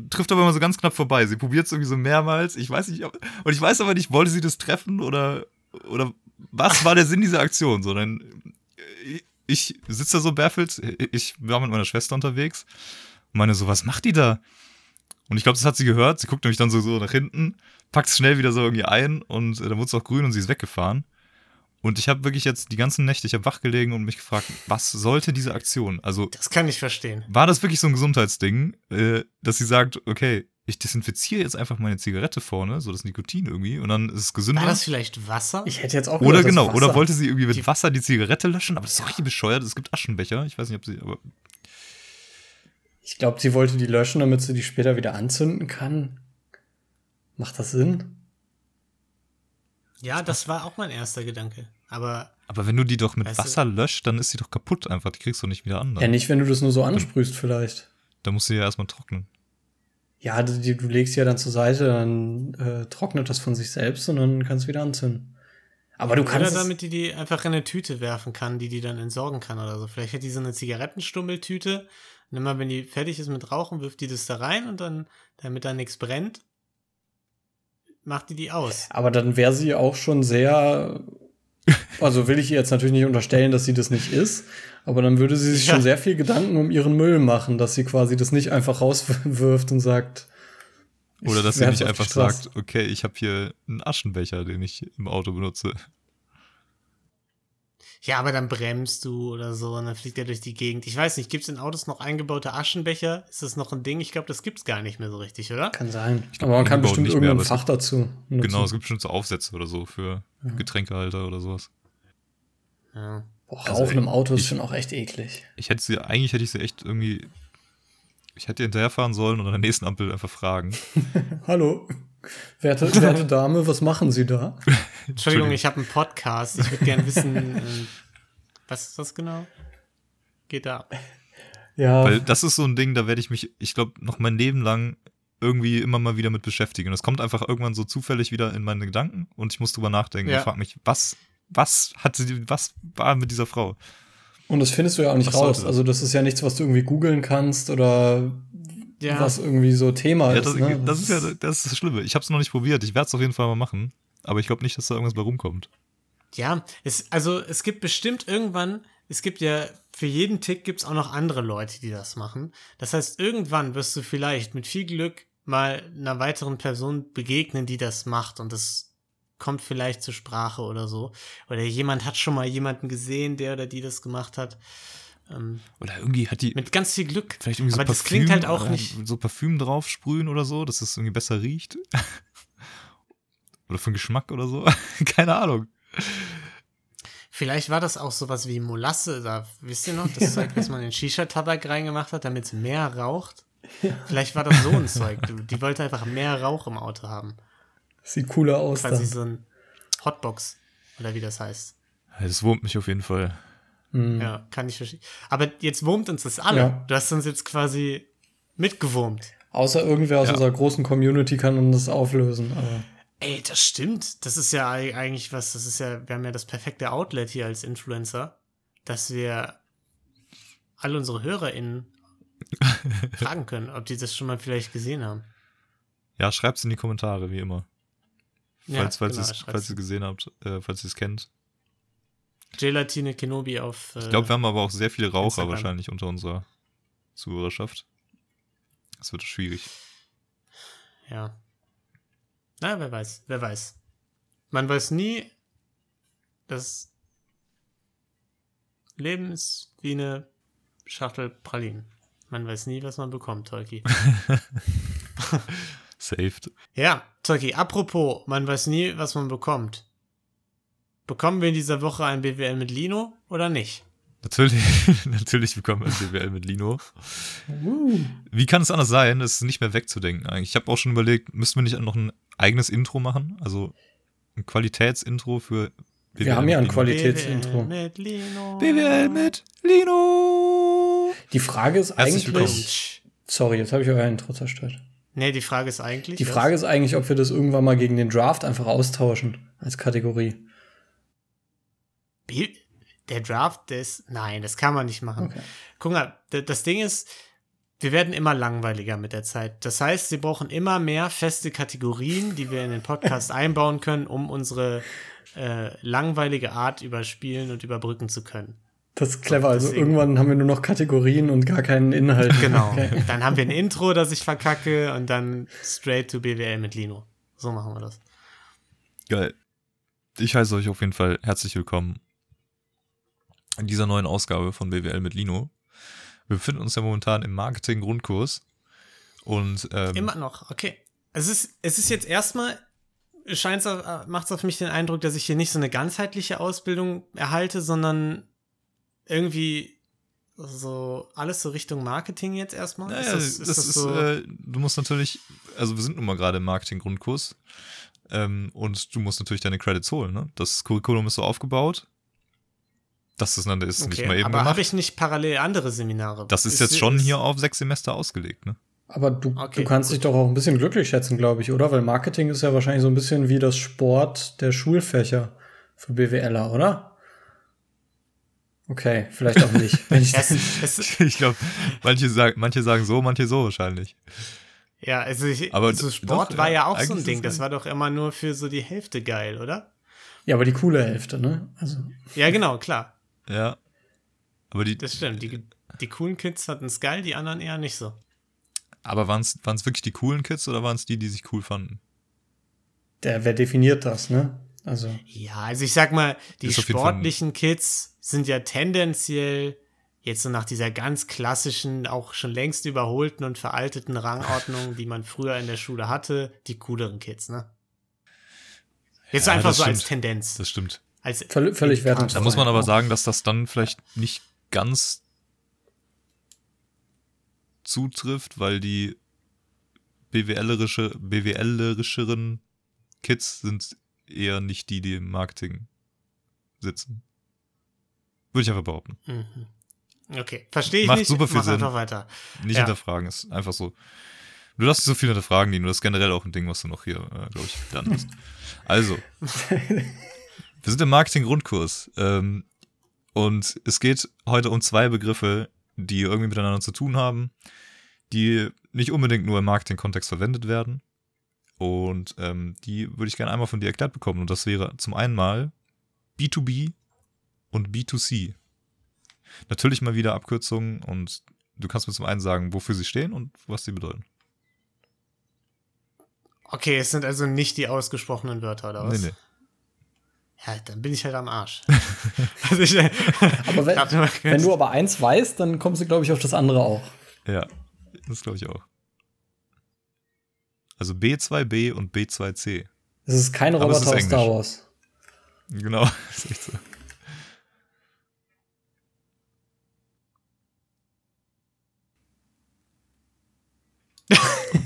Trifft aber immer so ganz knapp vorbei. Sie probiert es irgendwie so mehrmals. Ich weiß nicht, ob, und ich weiß aber nicht, wollte sie das treffen oder, oder was war der Sinn dieser Aktion? So, dann, äh, ich sitze da so baffelt. Ich war mit meiner Schwester unterwegs. Und meine so, was macht die da? Und ich glaube, das hat sie gehört. Sie guckt nämlich dann so, so nach hinten, packt es schnell wieder so irgendwie ein und äh, dann wurde es auch grün und sie ist weggefahren. Und ich habe wirklich jetzt die ganzen Nächte, ich habe wach gelegen und mich gefragt, was sollte diese Aktion? Also
Das kann ich verstehen.
war das wirklich so ein Gesundheitsding, äh, dass sie sagt, okay, ich desinfiziere jetzt einfach meine Zigarette vorne, so das Nikotin irgendwie, und dann ist es gesünder?
War das vielleicht Wasser?
Ich hätte jetzt auch
Oder
das
genau,
Wasser.
oder wollte sie irgendwie mit
Die-
Wasser die Zigarette löschen? Aber das ist doch richtig bescheuert. Es gibt Aschenbecher. Ich weiß nicht, ob sie, aber
Ich glaube, sie wollte die löschen, damit sie die später wieder anzünden kann. Macht das Sinn?
ja, das war auch mein erster Gedanke. Aber
Aber wenn du die doch mit
Weißt du-
Wasser löscht, dann ist sie doch kaputt einfach. Die kriegst du nicht wieder an.
Ja,
Dann,
nicht, wenn du das nur so ansprühst, vielleicht.
dann musst du ja erstmal trocknen.
Ja, du, die- du legst ja dann zur Seite, dann äh, trocknet das von sich selbst und dann kannst du wieder anzünden. Aber du
oder
kannst. es-
damit die die einfach in eine Tüte werfen kann, die die dann entsorgen kann oder so. Vielleicht hat die so eine Zigarettenstummeltüte. Und immer, wenn die fertig ist mit Rauchen, wirft die das da rein und dann, damit da nichts brennt, macht die die aus.
aber dann wäre sie auch schon sehr. Also will ich ihr jetzt natürlich nicht unterstellen, dass sie das nicht ist, aber dann würde sie sich
Ja.
schon sehr viel Gedanken um ihren Müll machen, dass sie quasi das nicht einfach rauswirft und sagt.
Oder dass sie nicht einfach sagt, okay, ich habe hier einen Aschenbecher, den ich im Auto benutze.
Ja, aber dann bremst du oder so und dann fliegt er durch die Gegend. Ich weiß nicht, gibt es in Autos noch eingebaute Aschenbecher? Ist das noch ein Ding? Ich glaube, das gibt's gar nicht mehr so richtig, oder?
Kann sein.
glaub,
aber man kann bestimmt
nicht mehr,
irgendein
es
Fach dazu. nutzen.
Genau, es gibt bestimmt so Aufsätze oder so für Getränkehalter oder sowas.
Ja.
Boah,
Also,
Rauchen im Auto ist
ich-
schon auch echt eklig.
Ich hätte sie, eigentlich hätte ich sie echt irgendwie, ich hätte ihr hinterherfahren sollen und an der nächsten Ampel einfach fragen.
Hallo, werte, werte Dame, was machen Sie da?
Entschuldigung, ich habe einen Podcast. Ich würde gerne wissen, äh, was ist das genau? Geht da ab.
Ja,
Weil das ist so ein Ding, da werde ich mich, ich glaube, noch mein Leben lang irgendwie immer mal wieder mit beschäftigen. Und es kommt einfach irgendwann so zufällig wieder in meine Gedanken und ich muss drüber nachdenken
Ja.
und frage mich, was, was hat sie, was war mit dieser Frau?
und das findest du ja auch nicht
Was
raus. Also das ist ja nichts, was du irgendwie googeln kannst oder
Ja.
was irgendwie so Thema
Ja,
ist.
das,
ne?
das ist ja das, ist das Schlimme. Ich habe es noch nicht probiert. Ich werde es auf jeden Fall mal machen. Aber ich glaube nicht, dass da irgendwas bei rumkommt.
Ja, es, also es gibt bestimmt irgendwann, es gibt ja, für jeden Tick gibt es auch noch andere Leute, die das machen. Das heißt, irgendwann wirst du vielleicht mit viel Glück mal einer weiteren Person begegnen, die das macht und das kommt vielleicht zur Sprache oder so. Oder jemand hat schon mal jemanden gesehen, der oder die das gemacht hat. Ähm,
Oder irgendwie hat die
mit ganz viel Glück.
vielleicht irgendwie so
Aber das
Parfüm,
klingt halt auch nicht.
so Parfüm drauf sprühen oder so, dass es irgendwie besser riecht. oder für den Geschmack oder so. Keine Ahnung.
Vielleicht war das auch sowas wie Molasse, da wisst ihr noch, das Zeug, was man in Shisha-Tabak reingemacht hat, damit es mehr raucht. Vielleicht war das so ein Zeug. Die wollte einfach mehr Rauch im Auto haben.
Sieht cooler aus
Quasi
dann.
so ein Hotbox oder wie das heißt.
Das wurmt mich auf jeden Fall.
Hm.
Ja, kann ich verstehen. Aber jetzt wurmt uns das alle.
Ja.
Du hast uns jetzt quasi mitgewurmt.
Außer irgendwer aus
Ja.
unserer großen Community kann uns das auflösen. Aber
Ey, das stimmt. Das ist ja ei- eigentlich was, das ist ja, wir haben ja das perfekte Outlet hier als Influencer, dass wir alle unsere HörerInnen fragen können, ob die das schon mal vielleicht gesehen haben.
Ja, schreibt's in die Kommentare, wie immer. Falls, falls,
genau, schreib's.
falls ihr es gesehen habt, äh, falls ihr es kennt.
Gelatine Kenobi auf. Äh,
Ich glaube, wir haben aber auch sehr viele Raucher
Instagram.
wahrscheinlich unter unserer Zuhörerschaft. Das wird schwierig.
Ja. Na, wer weiß, wer weiß. Man weiß nie, das Leben ist wie eine Schachtel Pralinen. Man weiß nie, was man bekommt, Tolki.
Saved.
Ja, Tolki, apropos, man weiß nie, was man bekommt. Bekommen wir in dieser Woche ein BWL mit Lino oder nicht?
Natürlich, natürlich bekommen wir ein BWL mit Lino. Wie kann es anders sein? Es ist nicht mehr wegzudenken eigentlich. Ich habe auch schon überlegt, müssten wir nicht noch ein eigenes Intro machen? Also ein Qualitätsintro für BWL
Wir haben ja ein
Lino.
Qualitätsintro.
BWL mit Lino.
BWL mit Lino.
die Frage ist
Herzlich willkommen.
eigentlich. Sorry, jetzt habe ich euer Intro zerstört.
Nee, die Frage ist eigentlich.
Die Frage ist eigentlich, ob wir das irgendwann mal gegen den Draft einfach austauschen als Kategorie.
Der Draft, der ist. Nein, das kann man nicht machen.
Okay.
Guck mal, das Ding ist, wir werden immer langweiliger mit der Zeit. Das heißt, sie brauchen immer mehr feste Kategorien, die wir in den Podcast einbauen können, um unsere äh, langweilige Art überspielen und überbrücken zu können.
Das ist clever. Also
Deswegen-
irgendwann haben wir nur noch Kategorien und gar keinen Inhalt.
Genau.
Okay.
Dann haben wir ein Intro, das ich verkacke und dann straight to BWL mit Lino. So machen wir das.
Geil. Ich heiße euch auf jeden Fall herzlich willkommen in dieser neuen Ausgabe von BWL mit Lino. Wir befinden uns ja momentan im Marketing-Grundkurs und ähm,
Immer noch, okay. Es ist, es ist jetzt erstmal, scheint macht es auf mich den Eindruck, dass ich hier nicht so eine ganzheitliche Ausbildung erhalte, sondern irgendwie so alles so Richtung Marketing jetzt erstmal.
Naja, das, ist, äh, du musst natürlich, also wir sind nun mal gerade im Marketing-Grundkurs ähm, und du musst natürlich deine Credits holen. Ne? Das Curriculum ist so aufgebaut. Das ist, dann- ist nicht
okay,
mal eben
aber
gemacht.
habe ich nicht parallel andere Seminare?
das ist jetzt schon hier auf sechs Semester ausgelegt. Ne?
Aber du,
Okay,
du kannst
gut.
dich doch auch ein bisschen glücklich schätzen, glaube ich, oder? Weil Marketing ist ja wahrscheinlich so ein bisschen wie das Sport der Schulfächer für BWLer, oder? Okay, vielleicht auch nicht. Wenn ich
Ich glaube, manche sagen, manche sagen so, manche so wahrscheinlich.
ja, also, ich,
Aber
so Sport
doch,
war
ja,
auch so ein Ding. Das war doch immer nur für so die Hälfte geil, oder?
ja, aber die coole Hälfte, ne? Also,
Ja, genau, klar.
Ja. Aber die,
Das stimmt. Die, die coolen Kids hatten es geil, die anderen eher nicht so.
aber waren es wirklich die coolen Kids oder waren es die, die sich cool fanden?
der, wer definiert das, ne? Also,
Ja, also ich sag mal, die sportlichen Kids sind ja tendenziell jetzt so nach dieser ganz klassischen, auch schon längst überholten und veralteten Rangordnung, die man früher in der Schule hatte, die cooleren Kids, ne? Jetzt so
Ja,
einfach so als
stimmt.
Tendenz.
Das stimmt.
Als
völlig, völlig
Da
wertungsfrei.
Da muss man aber sagen, dass das dann vielleicht nicht ganz zutrifft, weil die BWLerische, BWLerischeren Kids sind eher nicht die, die im Marketing sitzen. Würde ich einfach behaupten.
Mhm. Okay, verstehe ich
Macht
nicht.
super viel
Mach
Sinn.
einfach weiter.
Nicht
Ja.
hinterfragen, ist einfach so. Du darfst so viel hinterfragen, Dino. Das ist generell auch ein Ding, was du noch hier, äh, glaube ich, lernen musst. Also, wir sind im Marketing-Grundkurs. Ähm, und es geht heute um zwei Begriffe, die irgendwie miteinander zu tun haben, die nicht unbedingt nur im Marketing-Kontext verwendet werden. Und ähm, die würde ich gerne einmal von dir erklärt bekommen. Und das wäre zum einen mal B2B und B2C. Natürlich mal wieder Abkürzungen und du kannst mir zum einen sagen, wofür sie stehen und was sie bedeuten.
Okay, es sind also nicht die ausgesprochenen Wörter, oder was?
Nee, nee.
Ja, dann bin ich halt am Arsch. also ich,
Aber wenn, wenn du aber eins weißt, dann kommst du, glaube ich, auf das andere auch.
Ja, das glaube ich auch. Also B2B und B2C.
Es ist kein Roboter
ist
aus Star
Englisch.
Wars.
Genau, ist echt so.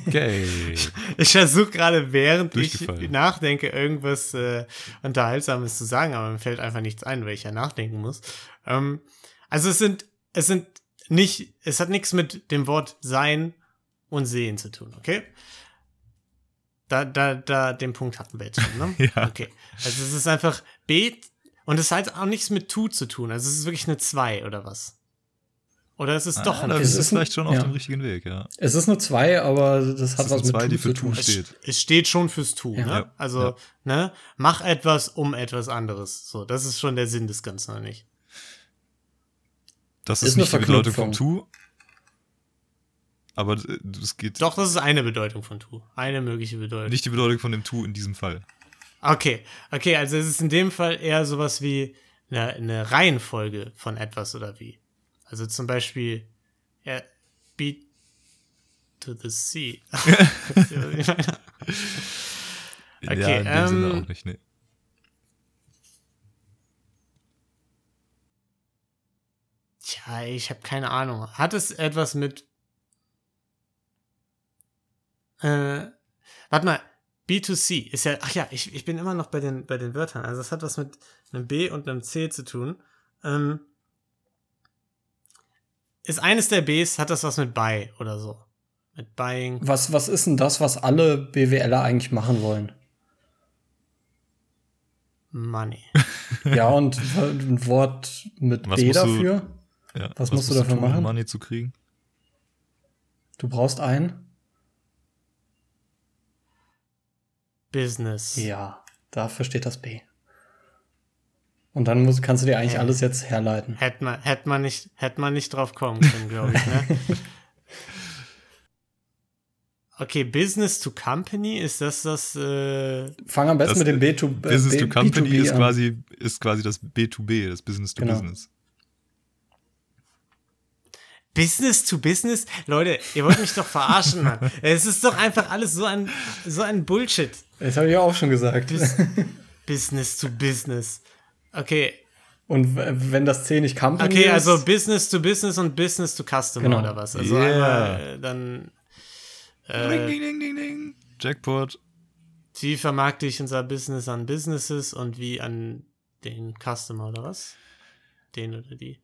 Okay.
Ich versuche gerade, während ich nachdenke, irgendwas äh, Unterhaltsames zu sagen, aber mir fällt einfach nichts ein, weil ich ja nachdenken muss. Ähm, also es sind, es sind nicht, es hat nichts mit dem Wort sein und sehen zu tun, okay? Da, da, da, den Punkt hatten wir jetzt schon, ne?
Ja.
Okay. Also es ist einfach B und es hat auch nichts mit to zu tun. Also es ist wirklich eine 2 oder was? Oder es ist doch
ah,
ein
da
Es ist ein-
vielleicht schon auf
ja.
dem richtigen Weg, ja.
Es ist nur zwei, aber das hat was
eine
mit
zwei,
Tu
die
zu
für
tun.
Tu steht.
Es steht schon fürs Tu, ne?
Ja.
Also,
Ja.
ne? Mach etwas um etwas anderes. So, das ist schon der Sinn des Ganzen, oder nicht?
Das
Ist
ist,
eine
nicht die Bedeutung vom. Tu. Aber äh, es geht
Doch, das ist eine Bedeutung von Tu. Eine mögliche Bedeutung.
nicht die Bedeutung von dem Tu in diesem Fall.
Okay, okay, also es ist in dem Fall eher sowas wie eine, eine Reihenfolge von etwas oder wie. Also zum Beispiel, ja, beat to the sea. Okay,
ja, in dem Sinne
ähm,
auch nicht, nee.
Tja, ich habe keine Ahnung. Hat es etwas mit. Äh, warte mal. B2C ist ja. Ach ja, ich, ich bin immer noch bei den, bei den Wörtern. Also, es hat was mit einem B und einem C zu tun. Ähm, ist eines der Bs, hat das was mit Buy oder so? Mit Buying.
Was, was ist denn das, was alle BWLer eigentlich machen wollen?
Money.
Ja, und ein Wort mit
Was
B
musst du-
dafür?
Ja.
was musst du dafür
tun, um
machen?
Money zu kriegen?
Du brauchst ein?
Business.
Ja, dafür steht das B. Und dann musst, kannst du dir eigentlich
Hä?
alles jetzt herleiten.
Hätte man, hätte man nicht, hätte man nicht drauf kommen können, glaube ich, ne? Okay, Business to Company, ist das das, äh,
Fang am besten
Das,
mit dem
äh,
B to äh,
Business
B,
to Company
B2B
ist quasi, ist quasi das B2B, das Business to
Genau.
Business.
Business to Business? Leute, ihr wollt mich doch verarschen, Mann. Es ist doch einfach alles so ein, so ein Bullshit.
Das habe ich ja auch schon gesagt.
Bis, Business to Business. Okay,
Und wenn das C nicht Company
okay,
ist,
also Business to Business und Business to Customer
Genau.
oder was? Also
Yeah.
einmal dann,
Ding,
äh,
ding, ding, ding, ding. Jackpot.
wie vermarkte ich unser Business an Businesses und wie an den Customer oder was? Den oder die.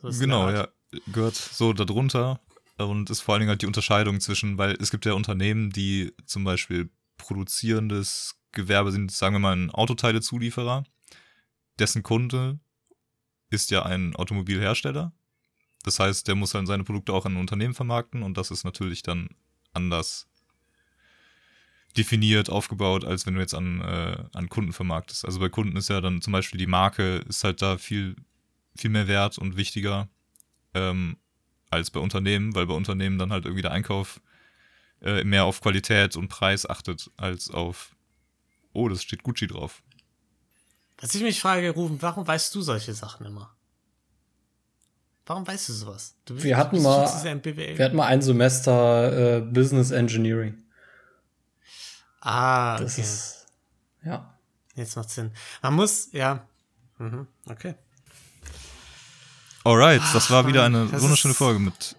So ist
Genau, ja. Gehört so darunter und ist vor allen Dingen halt die Unterscheidung zwischen, weil es gibt ja Unternehmen, die zum Beispiel produzierendes Gewerbe sind, sagen wir mal ein Autoteilezulieferer, dessen Kunde ist ja ein Automobilhersteller. Das heißt, der muss dann seine Produkte auch an Unternehmen vermarkten und das ist natürlich dann anders definiert, aufgebaut, als wenn du jetzt an, äh, an Kunden vermarktest. Also bei Kunden ist ja dann zum Beispiel die Marke ist halt da viel, viel mehr wert und wichtiger ähm, als bei Unternehmen, weil bei Unternehmen dann halt irgendwie der Einkauf äh, mehr auf Qualität und Preis achtet, als auf, oh, das steht Gucci drauf.
Was ich mich frage, Rufen, warum weißt du solche Sachen immer? Warum weißt du sowas? Du bist-
Wir hatten
du
mal- wir hatten mal ein Semester äh, Business Engineering.
ah,
Das
okay.
ist, ja.
Jetzt macht Sinn. Man muss, ja. Mhm, okay.
Alright, das war
Mann,
wieder eine
das
wunderschöne Folge mit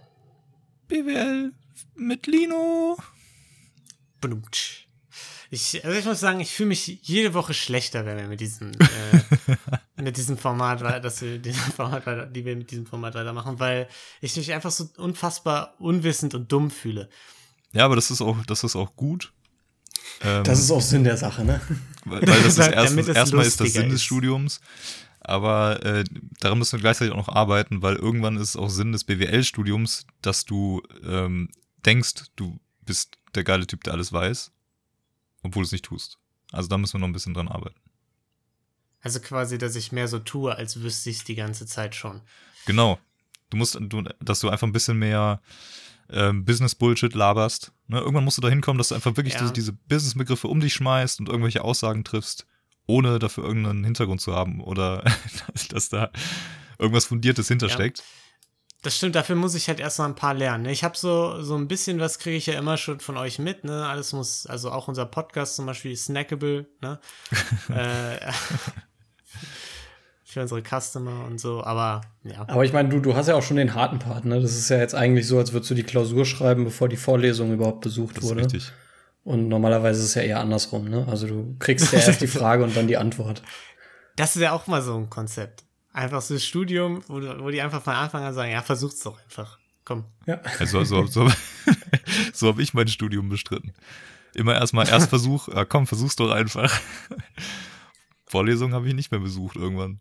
BWL, mit Lino.
Blumtsch. Ich, also ich muss sagen, ich fühle mich jede Woche schlechter, wenn wir mit diesem, äh, mit diesem Format, dass wir diesem Format weiter, die wir mit diesem Format weitermachen, weil ich mich einfach so unfassbar unwissend und dumm fühle.
Ja, aber das ist auch, das ist auch gut. Ähm,
Das ist auch Sinn der Sache, ne?
weil das ist erstens, erstmal ist das Sinn des. Studiums, aber äh, daran müssen wir gleichzeitig auch noch arbeiten, weil irgendwann ist es auch Sinn des BWL-Studiums, dass du ähm, denkst, du bist der geile Typ, der alles weiß, obwohl du es nicht tust. Also da müssen wir noch ein bisschen dran arbeiten.
Also quasi, dass ich mehr so tue, als wüsste ich es die ganze Zeit schon.
Genau. Du musst, du, dass du einfach ein bisschen mehr ähm, Business-Bullshit laberst. Ne? Irgendwann musst du da hinkommen, dass du einfach wirklich
Ja.
diese, diese Business-Begriffe um dich schmeißt und irgendwelche Aussagen triffst, ohne dafür irgendeinen Hintergrund zu haben oder dass, dass da irgendwas Fundiertes hintersteckt.
Das stimmt, dafür muss ich halt erst mal ein paar lernen. ne? Ich habe so, so ein bisschen was kriege ich ja immer schon von euch mit, ne? Alles muss, also auch unser Podcast zum Beispiel snackable, ne? äh, für unsere Customer und so, aber ja.
Aber ich meine, du, du hast ja auch schon den harten Part, ne? Das ist ja jetzt eigentlich so, als würdest du die Klausur schreiben, bevor die Vorlesung überhaupt besucht
Das ist
wurde.
richtig.
Und normalerweise ist es ja eher andersrum, ne? Also du kriegst ja erst die Frage und dann die Antwort.
Das ist ja auch mal so ein Konzept. Einfach so das Studium, wo, wo die einfach von Anfang an sagen, ja, versuch's doch einfach. Komm.
Ja.
Also, so, so, so habe ich mein Studium bestritten. Immer erstmal Erstversuch, ja, komm, versuch's doch einfach. Vorlesungen habe ich nicht mehr besucht irgendwann.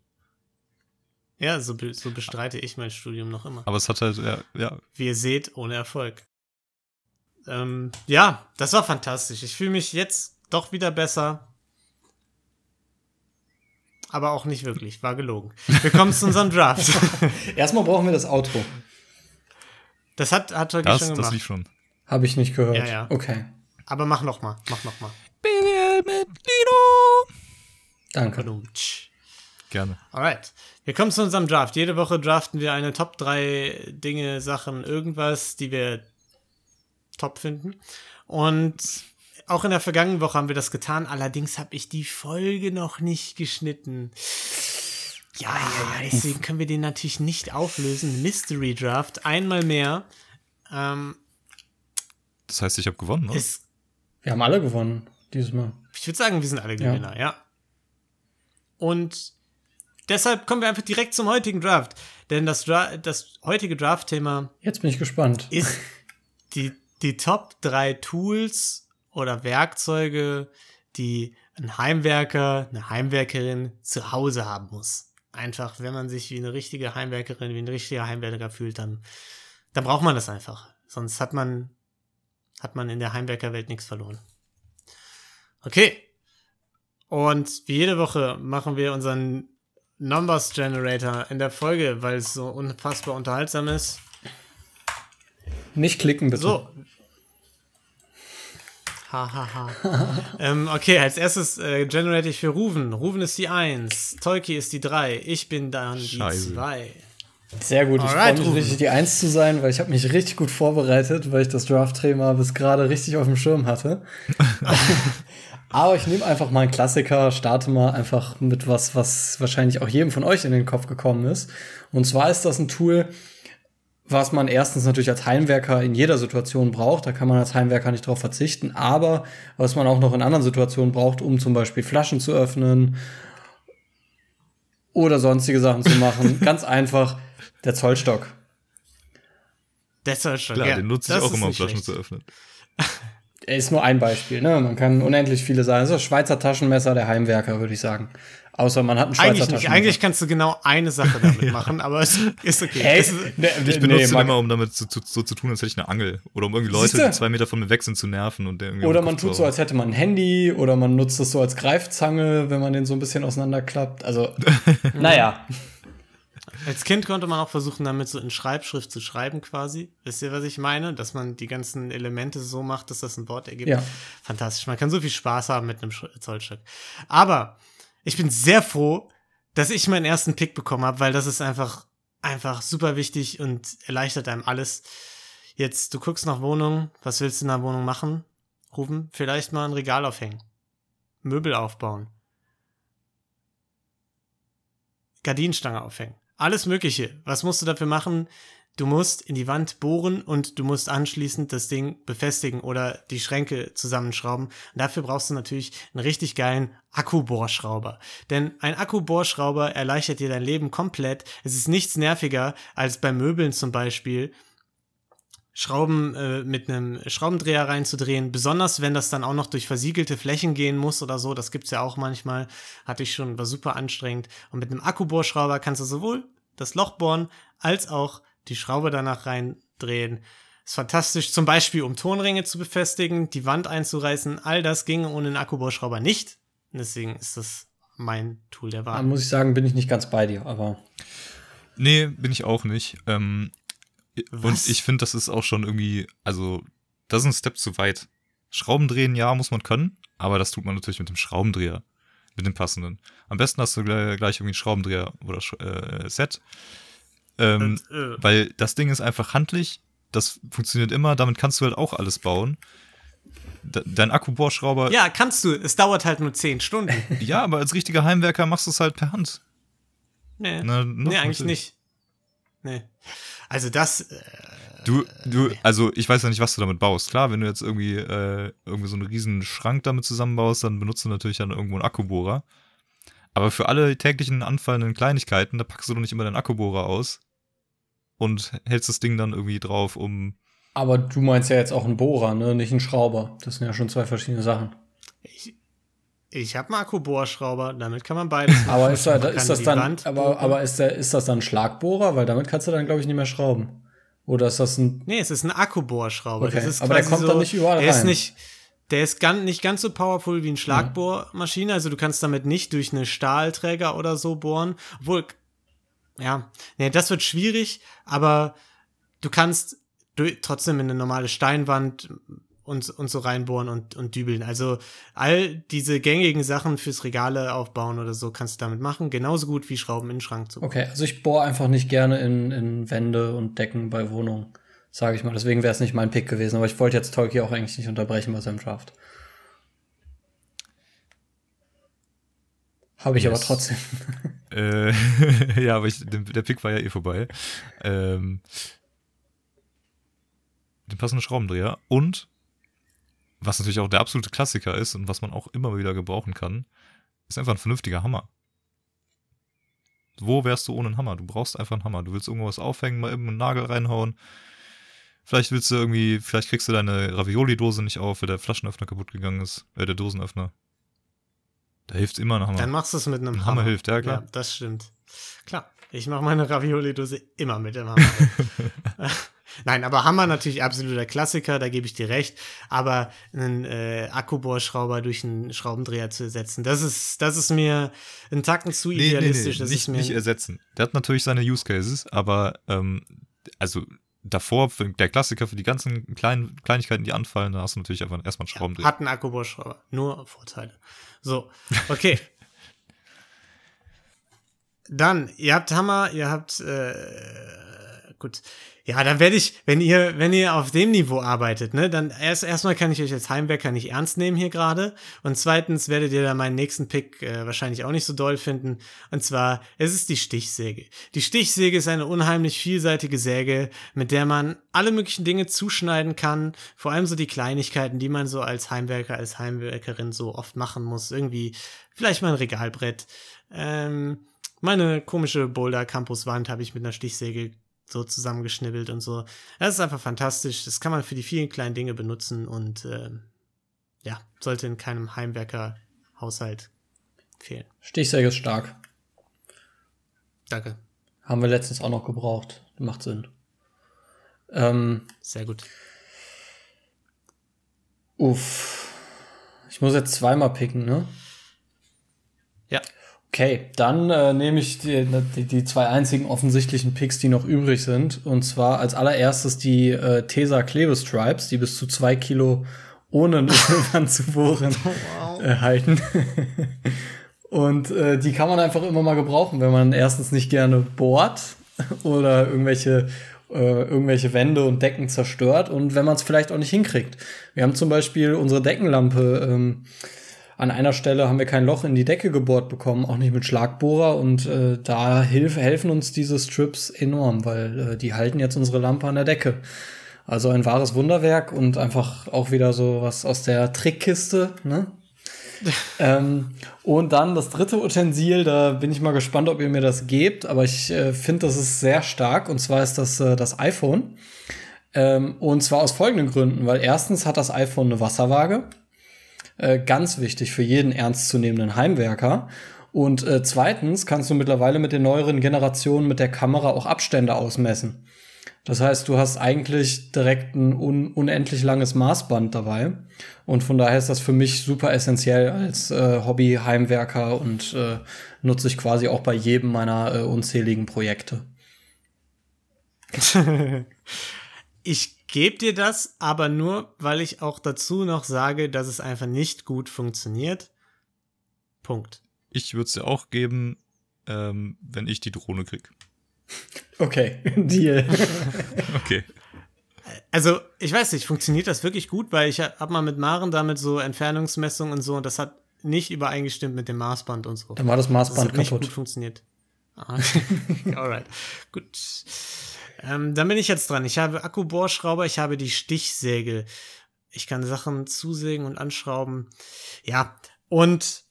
Ja, so, so bestreite ich mein Studium noch immer.
Aber es hat halt, ja, ja
Wie ihr seht, ohne Erfolg. Ähm, ja, das war fantastisch. Ich fühle mich jetzt doch wieder besser. Aber auch nicht wirklich. War gelogen. Wir kommen zu unserem Draft.
Erstmal brauchen wir das Outro.
Das hat, hat Turkey
das,
schon
das
gemacht.
lief schon.
Habe ich nicht gehört.
Ja, ja.
Okay.
Aber mach noch mal. Mach noch mal.
BWL mit Lino.
Danke.
Gerne.
Alright. Wir kommen zu unserem Draft. Jede Woche draften wir eine Top 3 Dinge, Sachen, irgendwas, die wir top finden. Und auch in der vergangenen Woche haben wir das getan. Allerdings habe ich die Folge noch nicht geschnitten. Ja, ja, ja, deswegen können wir den natürlich nicht auflösen. Mystery Draft, einmal mehr. Ähm,
Das heißt, ich habe gewonnen, ne?
ist,
Wir haben alle gewonnen dieses Mal.
ich würde sagen, wir sind alle
Ja.
Gewinner, ja. Und deshalb kommen wir einfach direkt zum heutigen Draft. Denn das, Dra das heutige Draft-Thema
Jetzt bin ich gespannt.
ist die, die Top 3 Tools oder Werkzeuge, die ein Heimwerker, eine Heimwerkerin zu Hause haben muss. Einfach, wenn man sich wie eine richtige Heimwerkerin, wie ein richtiger Heimwerker fühlt, dann, dann braucht man das einfach. Sonst hat man, hat man in der Heimwerkerwelt nichts verloren. Okay. Und wie jede Woche machen wir unseren Numbers Generator in der Folge, weil es so unfassbar unterhaltsam ist.
Nicht klicken, bitte.
So. Ha, ha, ha. ähm, okay, als erstes äh, generate ich für Ruven. Ruven ist die 1, Tolki ist die 3, ich bin dann die
Scheiße.
2.
Sehr gut. Ich
Alright,
freue mich richtig, die Eins zu sein, weil ich habe mich richtig gut vorbereitet, weil ich das Draft-Thema bis gerade richtig auf dem Schirm hatte. Aber ich nehme einfach mal einen Klassiker, starte mal einfach mit was, was wahrscheinlich auch jedem von euch in den Kopf gekommen ist. Und zwar ist das ein Tool, was man erstens natürlich als Heimwerker in jeder Situation braucht. Da kann man als Heimwerker nicht drauf verzichten. Aber was man auch noch in anderen Situationen braucht, um zum Beispiel Flaschen zu öffnen oder sonstige Sachen zu machen. Ganz einfach der Zollstock.
Das soll schon.
Klar,
ja,
den nutze ich auch
ist
immer, um Flaschen
schlecht.
zu öffnen.
Er ist nur ein Beispiel, ne? Man kann unendlich viele sagen. Das ist das Schweizer Taschenmesser der Heimwerker, würde ich sagen. Außer man hat ein Schweizer
Eigentlich nicht. Eigentlich kannst du genau eine Sache damit machen, aber es ist okay.
Ey,
Das ist,
ne,
Ich
nee,
benutze den
man-
immer, um damit zu, zu, so zu tun, als hätte ich eine Angel. Oder um irgendwie Leute, die zwei Meter von mir weg sind, zu nerven. Und irgendwie
Oder man tut
zu
so, als hätte man ein Handy, oder man nutzt das so als Greifzange, wenn man den so ein bisschen auseinanderklappt. Also, naja.
als Kind konnte man auch versuchen, damit so in Schreibschrift zu schreiben quasi. Wisst ihr, was ich meine? Dass man die ganzen Elemente so macht, dass das ein Wort ergibt.
Ja.
Fantastisch. Man kann so viel Spaß haben mit einem Zollstock. Aber ich bin sehr froh, dass ich meinen ersten Pick bekommen habe, weil das ist einfach, einfach super wichtig und erleichtert einem alles. Jetzt, du guckst nach Wohnungen. Was willst du in der Wohnung machen? Rufen? Vielleicht mal ein Regal aufhängen. Möbel aufbauen. Gardinenstange aufhängen. Alles Mögliche. Was musst du dafür machen? Du musst in die Wand bohren und du musst anschließend das Ding befestigen oder die Schränke zusammenschrauben. Und dafür brauchst du natürlich einen richtig geilen Akkubohrschrauber. Denn ein Akkubohrschrauber erleichtert dir dein Leben komplett. Es ist nichts nerviger als bei Möbeln zum Beispiel. Schrauben äh, mit einem Schraubendreher reinzudrehen, besonders wenn das dann auch noch durch versiegelte Flächen gehen muss oder so, das gibt's ja auch manchmal, hatte ich schon, war super anstrengend. Und mit einem Akkubohrschrauber kannst du sowohl das Loch bohren, als auch die Schraube danach reindrehen. Ist fantastisch, zum Beispiel um Tonringe zu befestigen, die Wand einzureißen, all das ginge ohne einen Akkubohrschrauber nicht. Deswegen ist das mein Tool der
Da
Wahl.
muss ich sagen, bin ich nicht ganz bei dir, aber
Nee, bin ich auch nicht. Ähm, und ich finde, das ist auch schon irgendwie, also, das ist ein Step zu weit. Schrauben drehen, ja, muss man können, aber das tut man natürlich mit dem Schraubendreher. mit dem passenden. Am besten hast du gleich, gleich irgendwie einen Schraubendreher oder äh, Set. Ähm,
Und, äh,
weil das Ding ist einfach handlich, das funktioniert immer, damit kannst du halt auch alles bauen. De dein Akkubohrschrauber,
ja, kannst du. Es dauert halt nur 10 Stunden.
ja, aber als richtiger Heimwerker machst du es halt per Hand.
Nee,
Na,
nee eigentlich nicht. Nee. Also das, äh,
Du, du, also ich weiß ja nicht, was du damit baust. Klar, wenn du jetzt irgendwie, äh, irgendwie so einen riesen Schrank damit zusammenbaust, dann benutzt du natürlich dann irgendwo einen Akkubohrer. Aber für alle täglichen anfallenden Kleinigkeiten, da packst du doch nicht immer deinen Akkubohrer aus und hältst das Ding dann irgendwie drauf, um.
Aber du meinst ja jetzt auch einen Bohrer, ne? Nicht einen Schrauber. Das sind ja schon zwei verschiedene Sachen.
ich, ich habe einen Akkubohrschrauber, damit kann man beides machen.
Aber ist, da, ist das dann,
Wand
aber, aber ist, der, ist das dann ein Schlagbohrer? Weil damit kannst du dann, glaube ich, nicht mehr schrauben. Oder ist das ein.
Nee, es ist ein Akkubohrschrauber.
Okay,
Das ist
aber der kommt
so,
dann nicht überall
der Ist
rein.
nicht, der ist ganz, nicht ganz so powerful wie eine Schlagbohrmaschine. Also du kannst damit nicht durch eine Stahlträger oder so bohren. Obwohl, ja, nee, das wird schwierig, aber du kannst trotzdem in eine normale Steinwand und, und so reinbohren und, und dübeln. Also all diese gängigen Sachen fürs Regale aufbauen oder so kannst du damit machen. Genauso gut wie Schrauben in den Schrank zu.
Okay, also ich bohre einfach nicht gerne in, in Wände und Decken bei Wohnungen, sage ich mal. Deswegen wäre es nicht mein Pick gewesen. Aber ich wollte jetzt Tolki auch eigentlich nicht unterbrechen bei seinem Draft. Habe ich
Yes.
aber trotzdem.
Äh, ja, aber ich, der, Pick war ja eh vorbei. Ähm, den passenden Schraubendreher und was natürlich auch der absolute Klassiker ist und was man auch immer wieder gebrauchen kann, ist einfach ein vernünftiger Hammer. Wo wärst du ohne einen Hammer? Du brauchst einfach einen Hammer. Du willst irgendwo was aufhängen, mal eben einen Nagel reinhauen. Vielleicht willst du irgendwie, vielleicht kriegst du deine Ravioli-Dose nicht auf, weil der Flaschenöffner kaputt gegangen ist, äh, der Dosenöffner. Da hilft immer ein Hammer.
Dann machst du es mit einem
Ein
Hammer.
Hammer hilft, ja, klar.
Ja, das stimmt. Klar, ich mache meine Ravioli-Dose immer mit dem Hammer. Nein, aber Hammer natürlich absoluter Klassiker, da gebe ich dir recht. Aber einen äh, Akkubohrschrauber durch einen Schraubendreher zu ersetzen, das ist, das ist mir ein Tacken zu idealistisch. das
nicht,
ist mir
nicht ersetzen. Der hat natürlich seine Use Cases, aber ähm, also davor, für, der Klassiker für die ganzen kleinen Kleinigkeiten, die anfallen, da hast du natürlich einfach erstmal einen Schraubendreher.
hat einen Akkubohrschrauber. Nur Vorteile. So, okay. Dann, ihr habt Hammer, ihr habt äh, gut. Ja, dann werde ich, wenn ihr, wenn ihr auf dem Niveau arbeitet, ne, dann erst erstmal kann ich euch als Heimwerker nicht ernst nehmen hier gerade. Und zweitens werdet ihr dann meinen nächsten Pick äh, wahrscheinlich auch nicht so doll finden. Und zwar, es ist die Stichsäge. Die Stichsäge ist eine unheimlich vielseitige Säge, mit der man alle möglichen Dinge zuschneiden kann. Vor allem so die Kleinigkeiten, die man so als Heimwerker, als Heimwerkerin so oft machen muss. Irgendwie, vielleicht mal ein Regalbrett. Ähm, meine komische Boulder Campus Wand habe ich mit einer Stichsäge so zusammengeschnibbelt und so. Das ist einfach fantastisch. Das kann man für die vielen kleinen Dinge benutzen und ähm, ja, sollte in keinem Heimwerker-Haushalt fehlen.
Stichsäge ist stark.
Danke.
Haben wir letztens auch noch gebraucht. Macht Sinn. Ähm,
Sehr gut.
uff. Ich muss jetzt zweimal picken, ne?
Ja.
Okay, dann äh, nehme ich die, die, die zwei einzigen offensichtlichen Picks, die noch übrig sind. Und zwar als allererstes die äh, Tesa Klebestripes, die bis zu zwei Kilo ohne Wand zu bohren äh, halten. Und äh, die kann man einfach immer mal gebrauchen, wenn man erstens nicht gerne bohrt oder irgendwelche, äh, irgendwelche Wände und Decken zerstört und wenn man es vielleicht auch nicht hinkriegt. Wir haben zum Beispiel unsere Deckenlampe. Ähm, an einer Stelle haben wir kein Loch in die Decke gebohrt bekommen, auch nicht mit Schlagbohrer. Und äh, da hilf, helfen uns diese Strips enorm, weil äh, die halten jetzt unsere Lampe an der Decke. Also ein wahres Wunderwerk und einfach auch wieder so was aus der Trickkiste. Ne? ähm, und dann das dritte Utensil, da bin ich mal gespannt, ob ihr mir das gebt, aber ich äh, finde, das ist sehr stark. Und zwar ist das äh, das iPhone. Ähm, und zwar aus folgenden Gründen, weil erstens hat das iPhone eine Wasserwaage. Äh, ganz wichtig für jeden ernstzunehmenden Heimwerker. Und äh, zweitens kannst du mittlerweile mit den neueren Generationen mit der Kamera auch Abstände ausmessen. Das heißt, du hast eigentlich direkt ein un unendlich langes Maßband dabei. Und von daher ist das für mich super essentiell als äh, Hobby-Heimwerker und äh, nutze ich quasi auch bei jedem meiner äh, unzähligen Projekte.
Ich gebe dir das, aber nur, weil ich auch dazu noch sage, dass es einfach nicht gut funktioniert. Punkt.
ich würde es dir auch geben, ähm, wenn ich die Drohne krieg.
Okay, Deal.
Okay.
Also, ich weiß nicht, funktioniert das wirklich gut? Weil ich hab mal mit Maren damit so Entfernungsmessungen und so und das hat nicht übereingestimmt mit dem Maßband und so.
Dann war das
Das
Maßband
hat nicht gut
kaputt.
funktioniert. Ah, Alright. Gut. Ähm, dann bin ich jetzt dran. Ich habe Akkubohrschrauber, ich habe die Stichsäge. Ich kann Sachen zusägen und anschrauben. Ja, und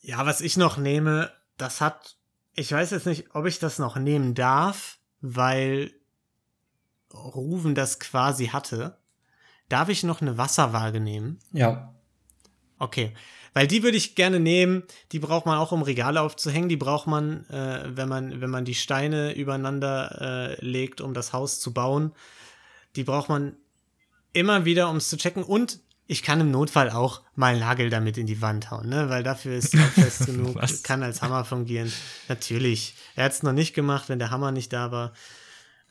ja, was ich noch nehme, das hat, ich weiß jetzt nicht, ob ich das noch nehmen darf, weil Ruven das quasi hatte. Darf ich noch eine Wasserwaage nehmen?
Ja.
Okay, weil die würde ich gerne nehmen. Die braucht man auch, um Regale aufzuhängen. Die braucht man, äh, wenn man, wenn man die Steine übereinander äh, legt, um das Haus zu bauen. Die braucht man immer wieder, um es zu checken. Und ich kann im Notfall auch mal einen Nagel damit in die Wand hauen, ne? Weil dafür ist er fest genug,
Was?
kann als Hammer fungieren. Natürlich. Er hat es noch nicht gemacht, wenn der Hammer nicht da war.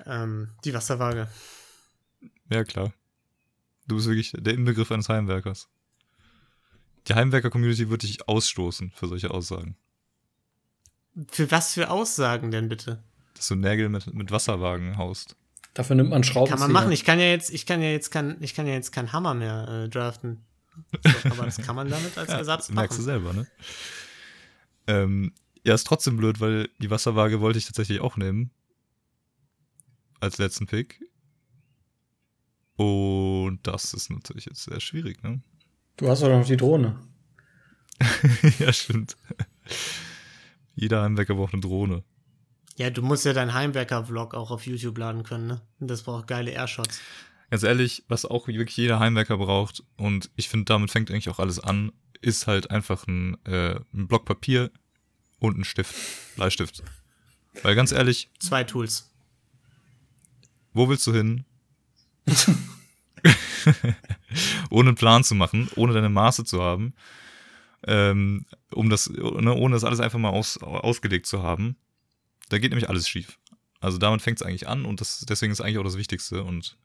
Ähm, die Wasserwaage.
Ja, klar. Du bist wirklich der Inbegriff eines Heimwerkers. Die Heimwerker-Community würde dich ausstoßen für solche Aussagen.
Für was für Aussagen denn bitte?
Dass du Nägel mit, mit Wasserwagen haust.
Dafür nimmt man Schraubenzieher.
Kann man machen. Ich kann ja jetzt, ich kann ja jetzt kein, ich kann ja jetzt keinen Hammer mehr äh, draften. So, aber das kann man damit als Ersatz
merkst du
machen.
selber, ne? Ähm, ja, ist trotzdem blöd, weil die Wasserwaage wollte ich tatsächlich auch nehmen. Als letzten Pick. Und das ist natürlich jetzt sehr schwierig, ne?
Du hast doch noch die Drohne.
ja, stimmt. Jeder Heimwerker braucht eine Drohne.
Ja, du musst ja deinen Heimwerker-Vlog auch auf YouTube laden können, ne? Und das braucht geile Airshots.
Ganz ehrlich, was auch wirklich jeder Heimwerker braucht, und ich finde, damit fängt eigentlich auch alles an, ist halt einfach ein, äh, ein Block Papier und ein Stift, Bleistift. Weil ganz ehrlich,
Zwei Tools.
wo willst du hin? ohne einen Plan zu machen, ohne deine Maße zu haben, ähm, um das, ne, ohne das alles einfach mal aus, ausgelegt zu haben. Da geht nämlich alles schief. Also damit fängt es eigentlich an und das, deswegen ist eigentlich auch das Wichtigste und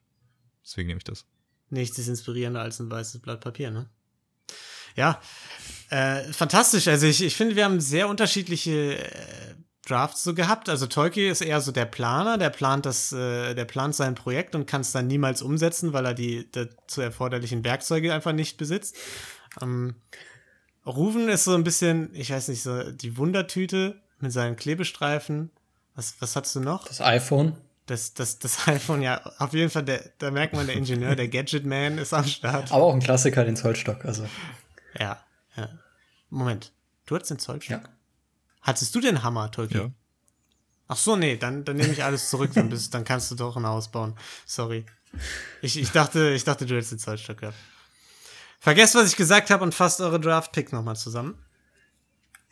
deswegen nehme ich das.
Nichts ist inspirierender als ein weißes Blatt Papier, ne? Ja, äh, fantastisch. Also ich, ich finde, wir haben sehr unterschiedliche äh, Drafts so gehabt. Also Tolki ist eher so der Planer, der plant das, äh, der plant sein Projekt und kann es dann niemals umsetzen, weil er die dazu erforderlichen Werkzeuge einfach nicht besitzt. Ähm, Ruven ist so ein bisschen, ich weiß nicht, so die Wundertüte mit seinen Klebestreifen. Was, was hast du noch?
Das iPhone.
Das, das, das iPhone, ja, auf jeden Fall, der, da merkt man, der Ingenieur, der Gadget-Man ist am Start.
Aber auch ein Klassiker, den Zollstock. Also,
Ja, ja. Moment, du hattest den Zollstock?
ja.
Hattest du den Hammer, Tolki?
Ja.
Ach so, nee, dann, dann nehme ich alles zurück, dann, bist, dann kannst du doch ein Haus bauen. Sorry. Ich, ich, dachte, ich dachte, du hättest den Zollstock gehabt. Vergesst, was ich gesagt habe und fasst eure Draft-Picks nochmal zusammen.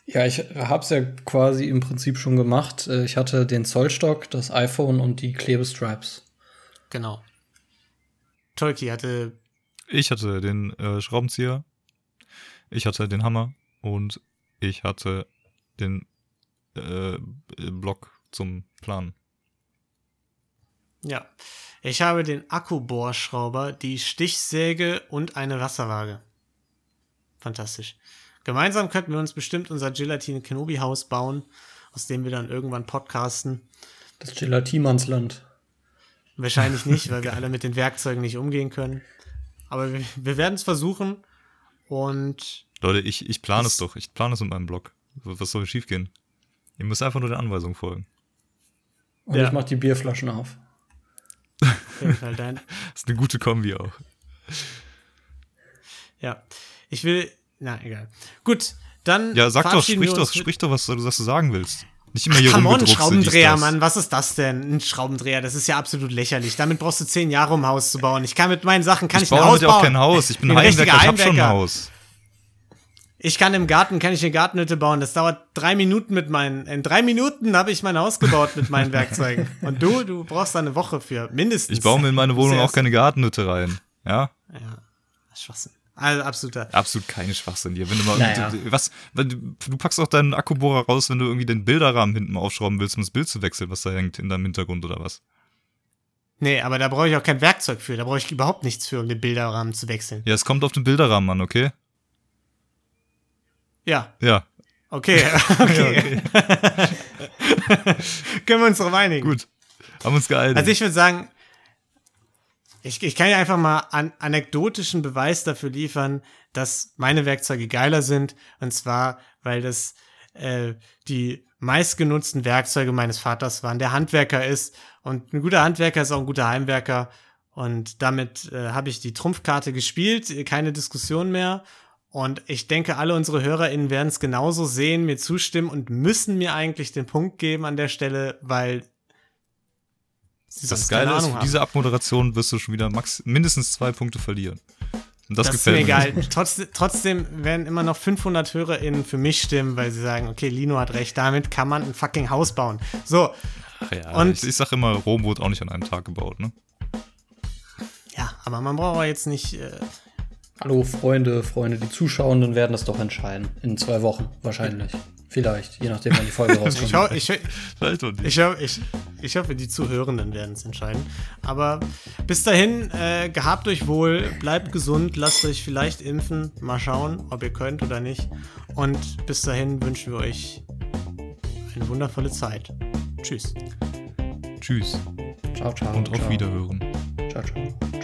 Ja, ich hab's ja quasi im Prinzip schon gemacht. Äh, Ich hatte den Zollstock, das iPhone und die Klebestripes.
Genau. Tolki hatte
Ich hatte den äh, Schraubenzieher, ich hatte den Hammer und ich hatte den äh, Block zum Planen.
Ja. Ich habe den Akkubohrschrauber, die Stichsäge und eine Wasserwaage. Fantastisch. Gemeinsam könnten wir uns bestimmt unser Gelatine Kenobi Haus bauen, aus dem wir dann irgendwann podcasten.
Das Gelatimansland.
Wahrscheinlich nicht, weil wir alle mit den Werkzeugen nicht umgehen können. Aber wir, wir werden es versuchen. Und
Leute, ich, ich plane es doch. Ich plane es mit meinem Blog. Was soll schiefgehen? Ihr müsst einfach nur der Anweisung folgen.
Und
Ja.
ich mach die Bierflaschen auf.
auf jeden Fall dein.
Das ist eine gute Kombi auch.
Ja. Ich will. Na, egal. Gut, dann.
Ja, sag doch, sprich doch, sprich doch, was du, was du sagen willst. Nicht immer hier
Come on, Schraubendreher. Mann, was ist das denn? Ein Schraubendreher, das ist ja absolut lächerlich. Damit brauchst du zehn Jahre, um ein Haus zu bauen. Ich kann mit meinen Sachen, kann ich,
Ich
ein
baue
Haus
damit ja auch
bauen.
kein Haus. Ich bin
Ein
Heimwerker, ich hab schon ein. Haus.
Ich kann im Garten, kann ich eine Gartenhütte bauen. Das dauert drei Minuten mit meinen, in drei Minuten habe ich mein Haus gebaut mit meinen Werkzeugen. Und du, du brauchst da eine Woche für, mindestens.
Ich baue mir in meine Wohnung auch keine Gartenhütte rein. Ja?
Ja, Schwachsinn. Also absoluter.
Absolut keine Schwachsinn hier. Wenn du mal,
Naja.
du, was, wenn du, du packst auch deinen Akkubohrer raus, wenn du irgendwie den Bilderrahmen hinten aufschrauben willst, um das Bild zu wechseln, was da hängt in deinem Hintergrund oder was.
Nee, aber da brauche ich auch kein Werkzeug für. Da brauche ich überhaupt nichts für, um den Bilderrahmen zu wechseln.
Ja, es kommt auf den Bilderrahmen an, okay?
Ja,
Ja,
okay. okay. Können wir uns darauf einigen?
gut. Haben uns geeinigt.
Also ich würde sagen, ich, ich kann ja einfach mal an anekdotischen Beweis dafür liefern, dass meine Werkzeuge geiler sind. Und zwar, weil das äh, die meistgenutzten Werkzeuge meines Vaters waren. Der Handwerker ist und ein guter Handwerker ist auch ein guter Heimwerker. Und damit äh, habe ich die Trumpfkarte gespielt, keine Diskussion mehr. Und ich denke, alle unsere HörerInnen werden es genauso sehen, mir zustimmen und müssen mir eigentlich den Punkt geben an der Stelle, weil sie
das
sonst keine
Geile ist, für diese Abmoderation wirst du schon wieder max mindestens zwei Punkte verlieren. Und das,
Das ist mir
gefällt
egal. Trotzdem, trotzdem werden immer noch 500 HörerInnen für mich stimmen, weil sie sagen, okay, Lino hat recht, damit kann man ein fucking Haus bauen. So,
Ach ja,
Und-
ich, ich sag immer, Rom wurde auch nicht an einem Tag gebaut, ne?
ja, aber man braucht jetzt nicht. Äh,
Hallo Freunde, Freunde, die Zuschauenden werden das doch entscheiden. In zwei Wochen wahrscheinlich. Vielleicht, je nachdem, wann die Folge rauskommt.
ich, ho ich, ich, ho ich, ich hoffe, die Zuhörenden werden es entscheiden. Aber bis dahin, äh, gehabt euch wohl, bleibt gesund, lasst euch vielleicht impfen. Mal schauen, ob ihr könnt oder nicht. Und bis dahin wünschen wir euch eine wundervolle Zeit. Tschüss.
Tschüss
ciao, ciao.
und auf
ciao.
Wiederhören.
Ciao, ciao.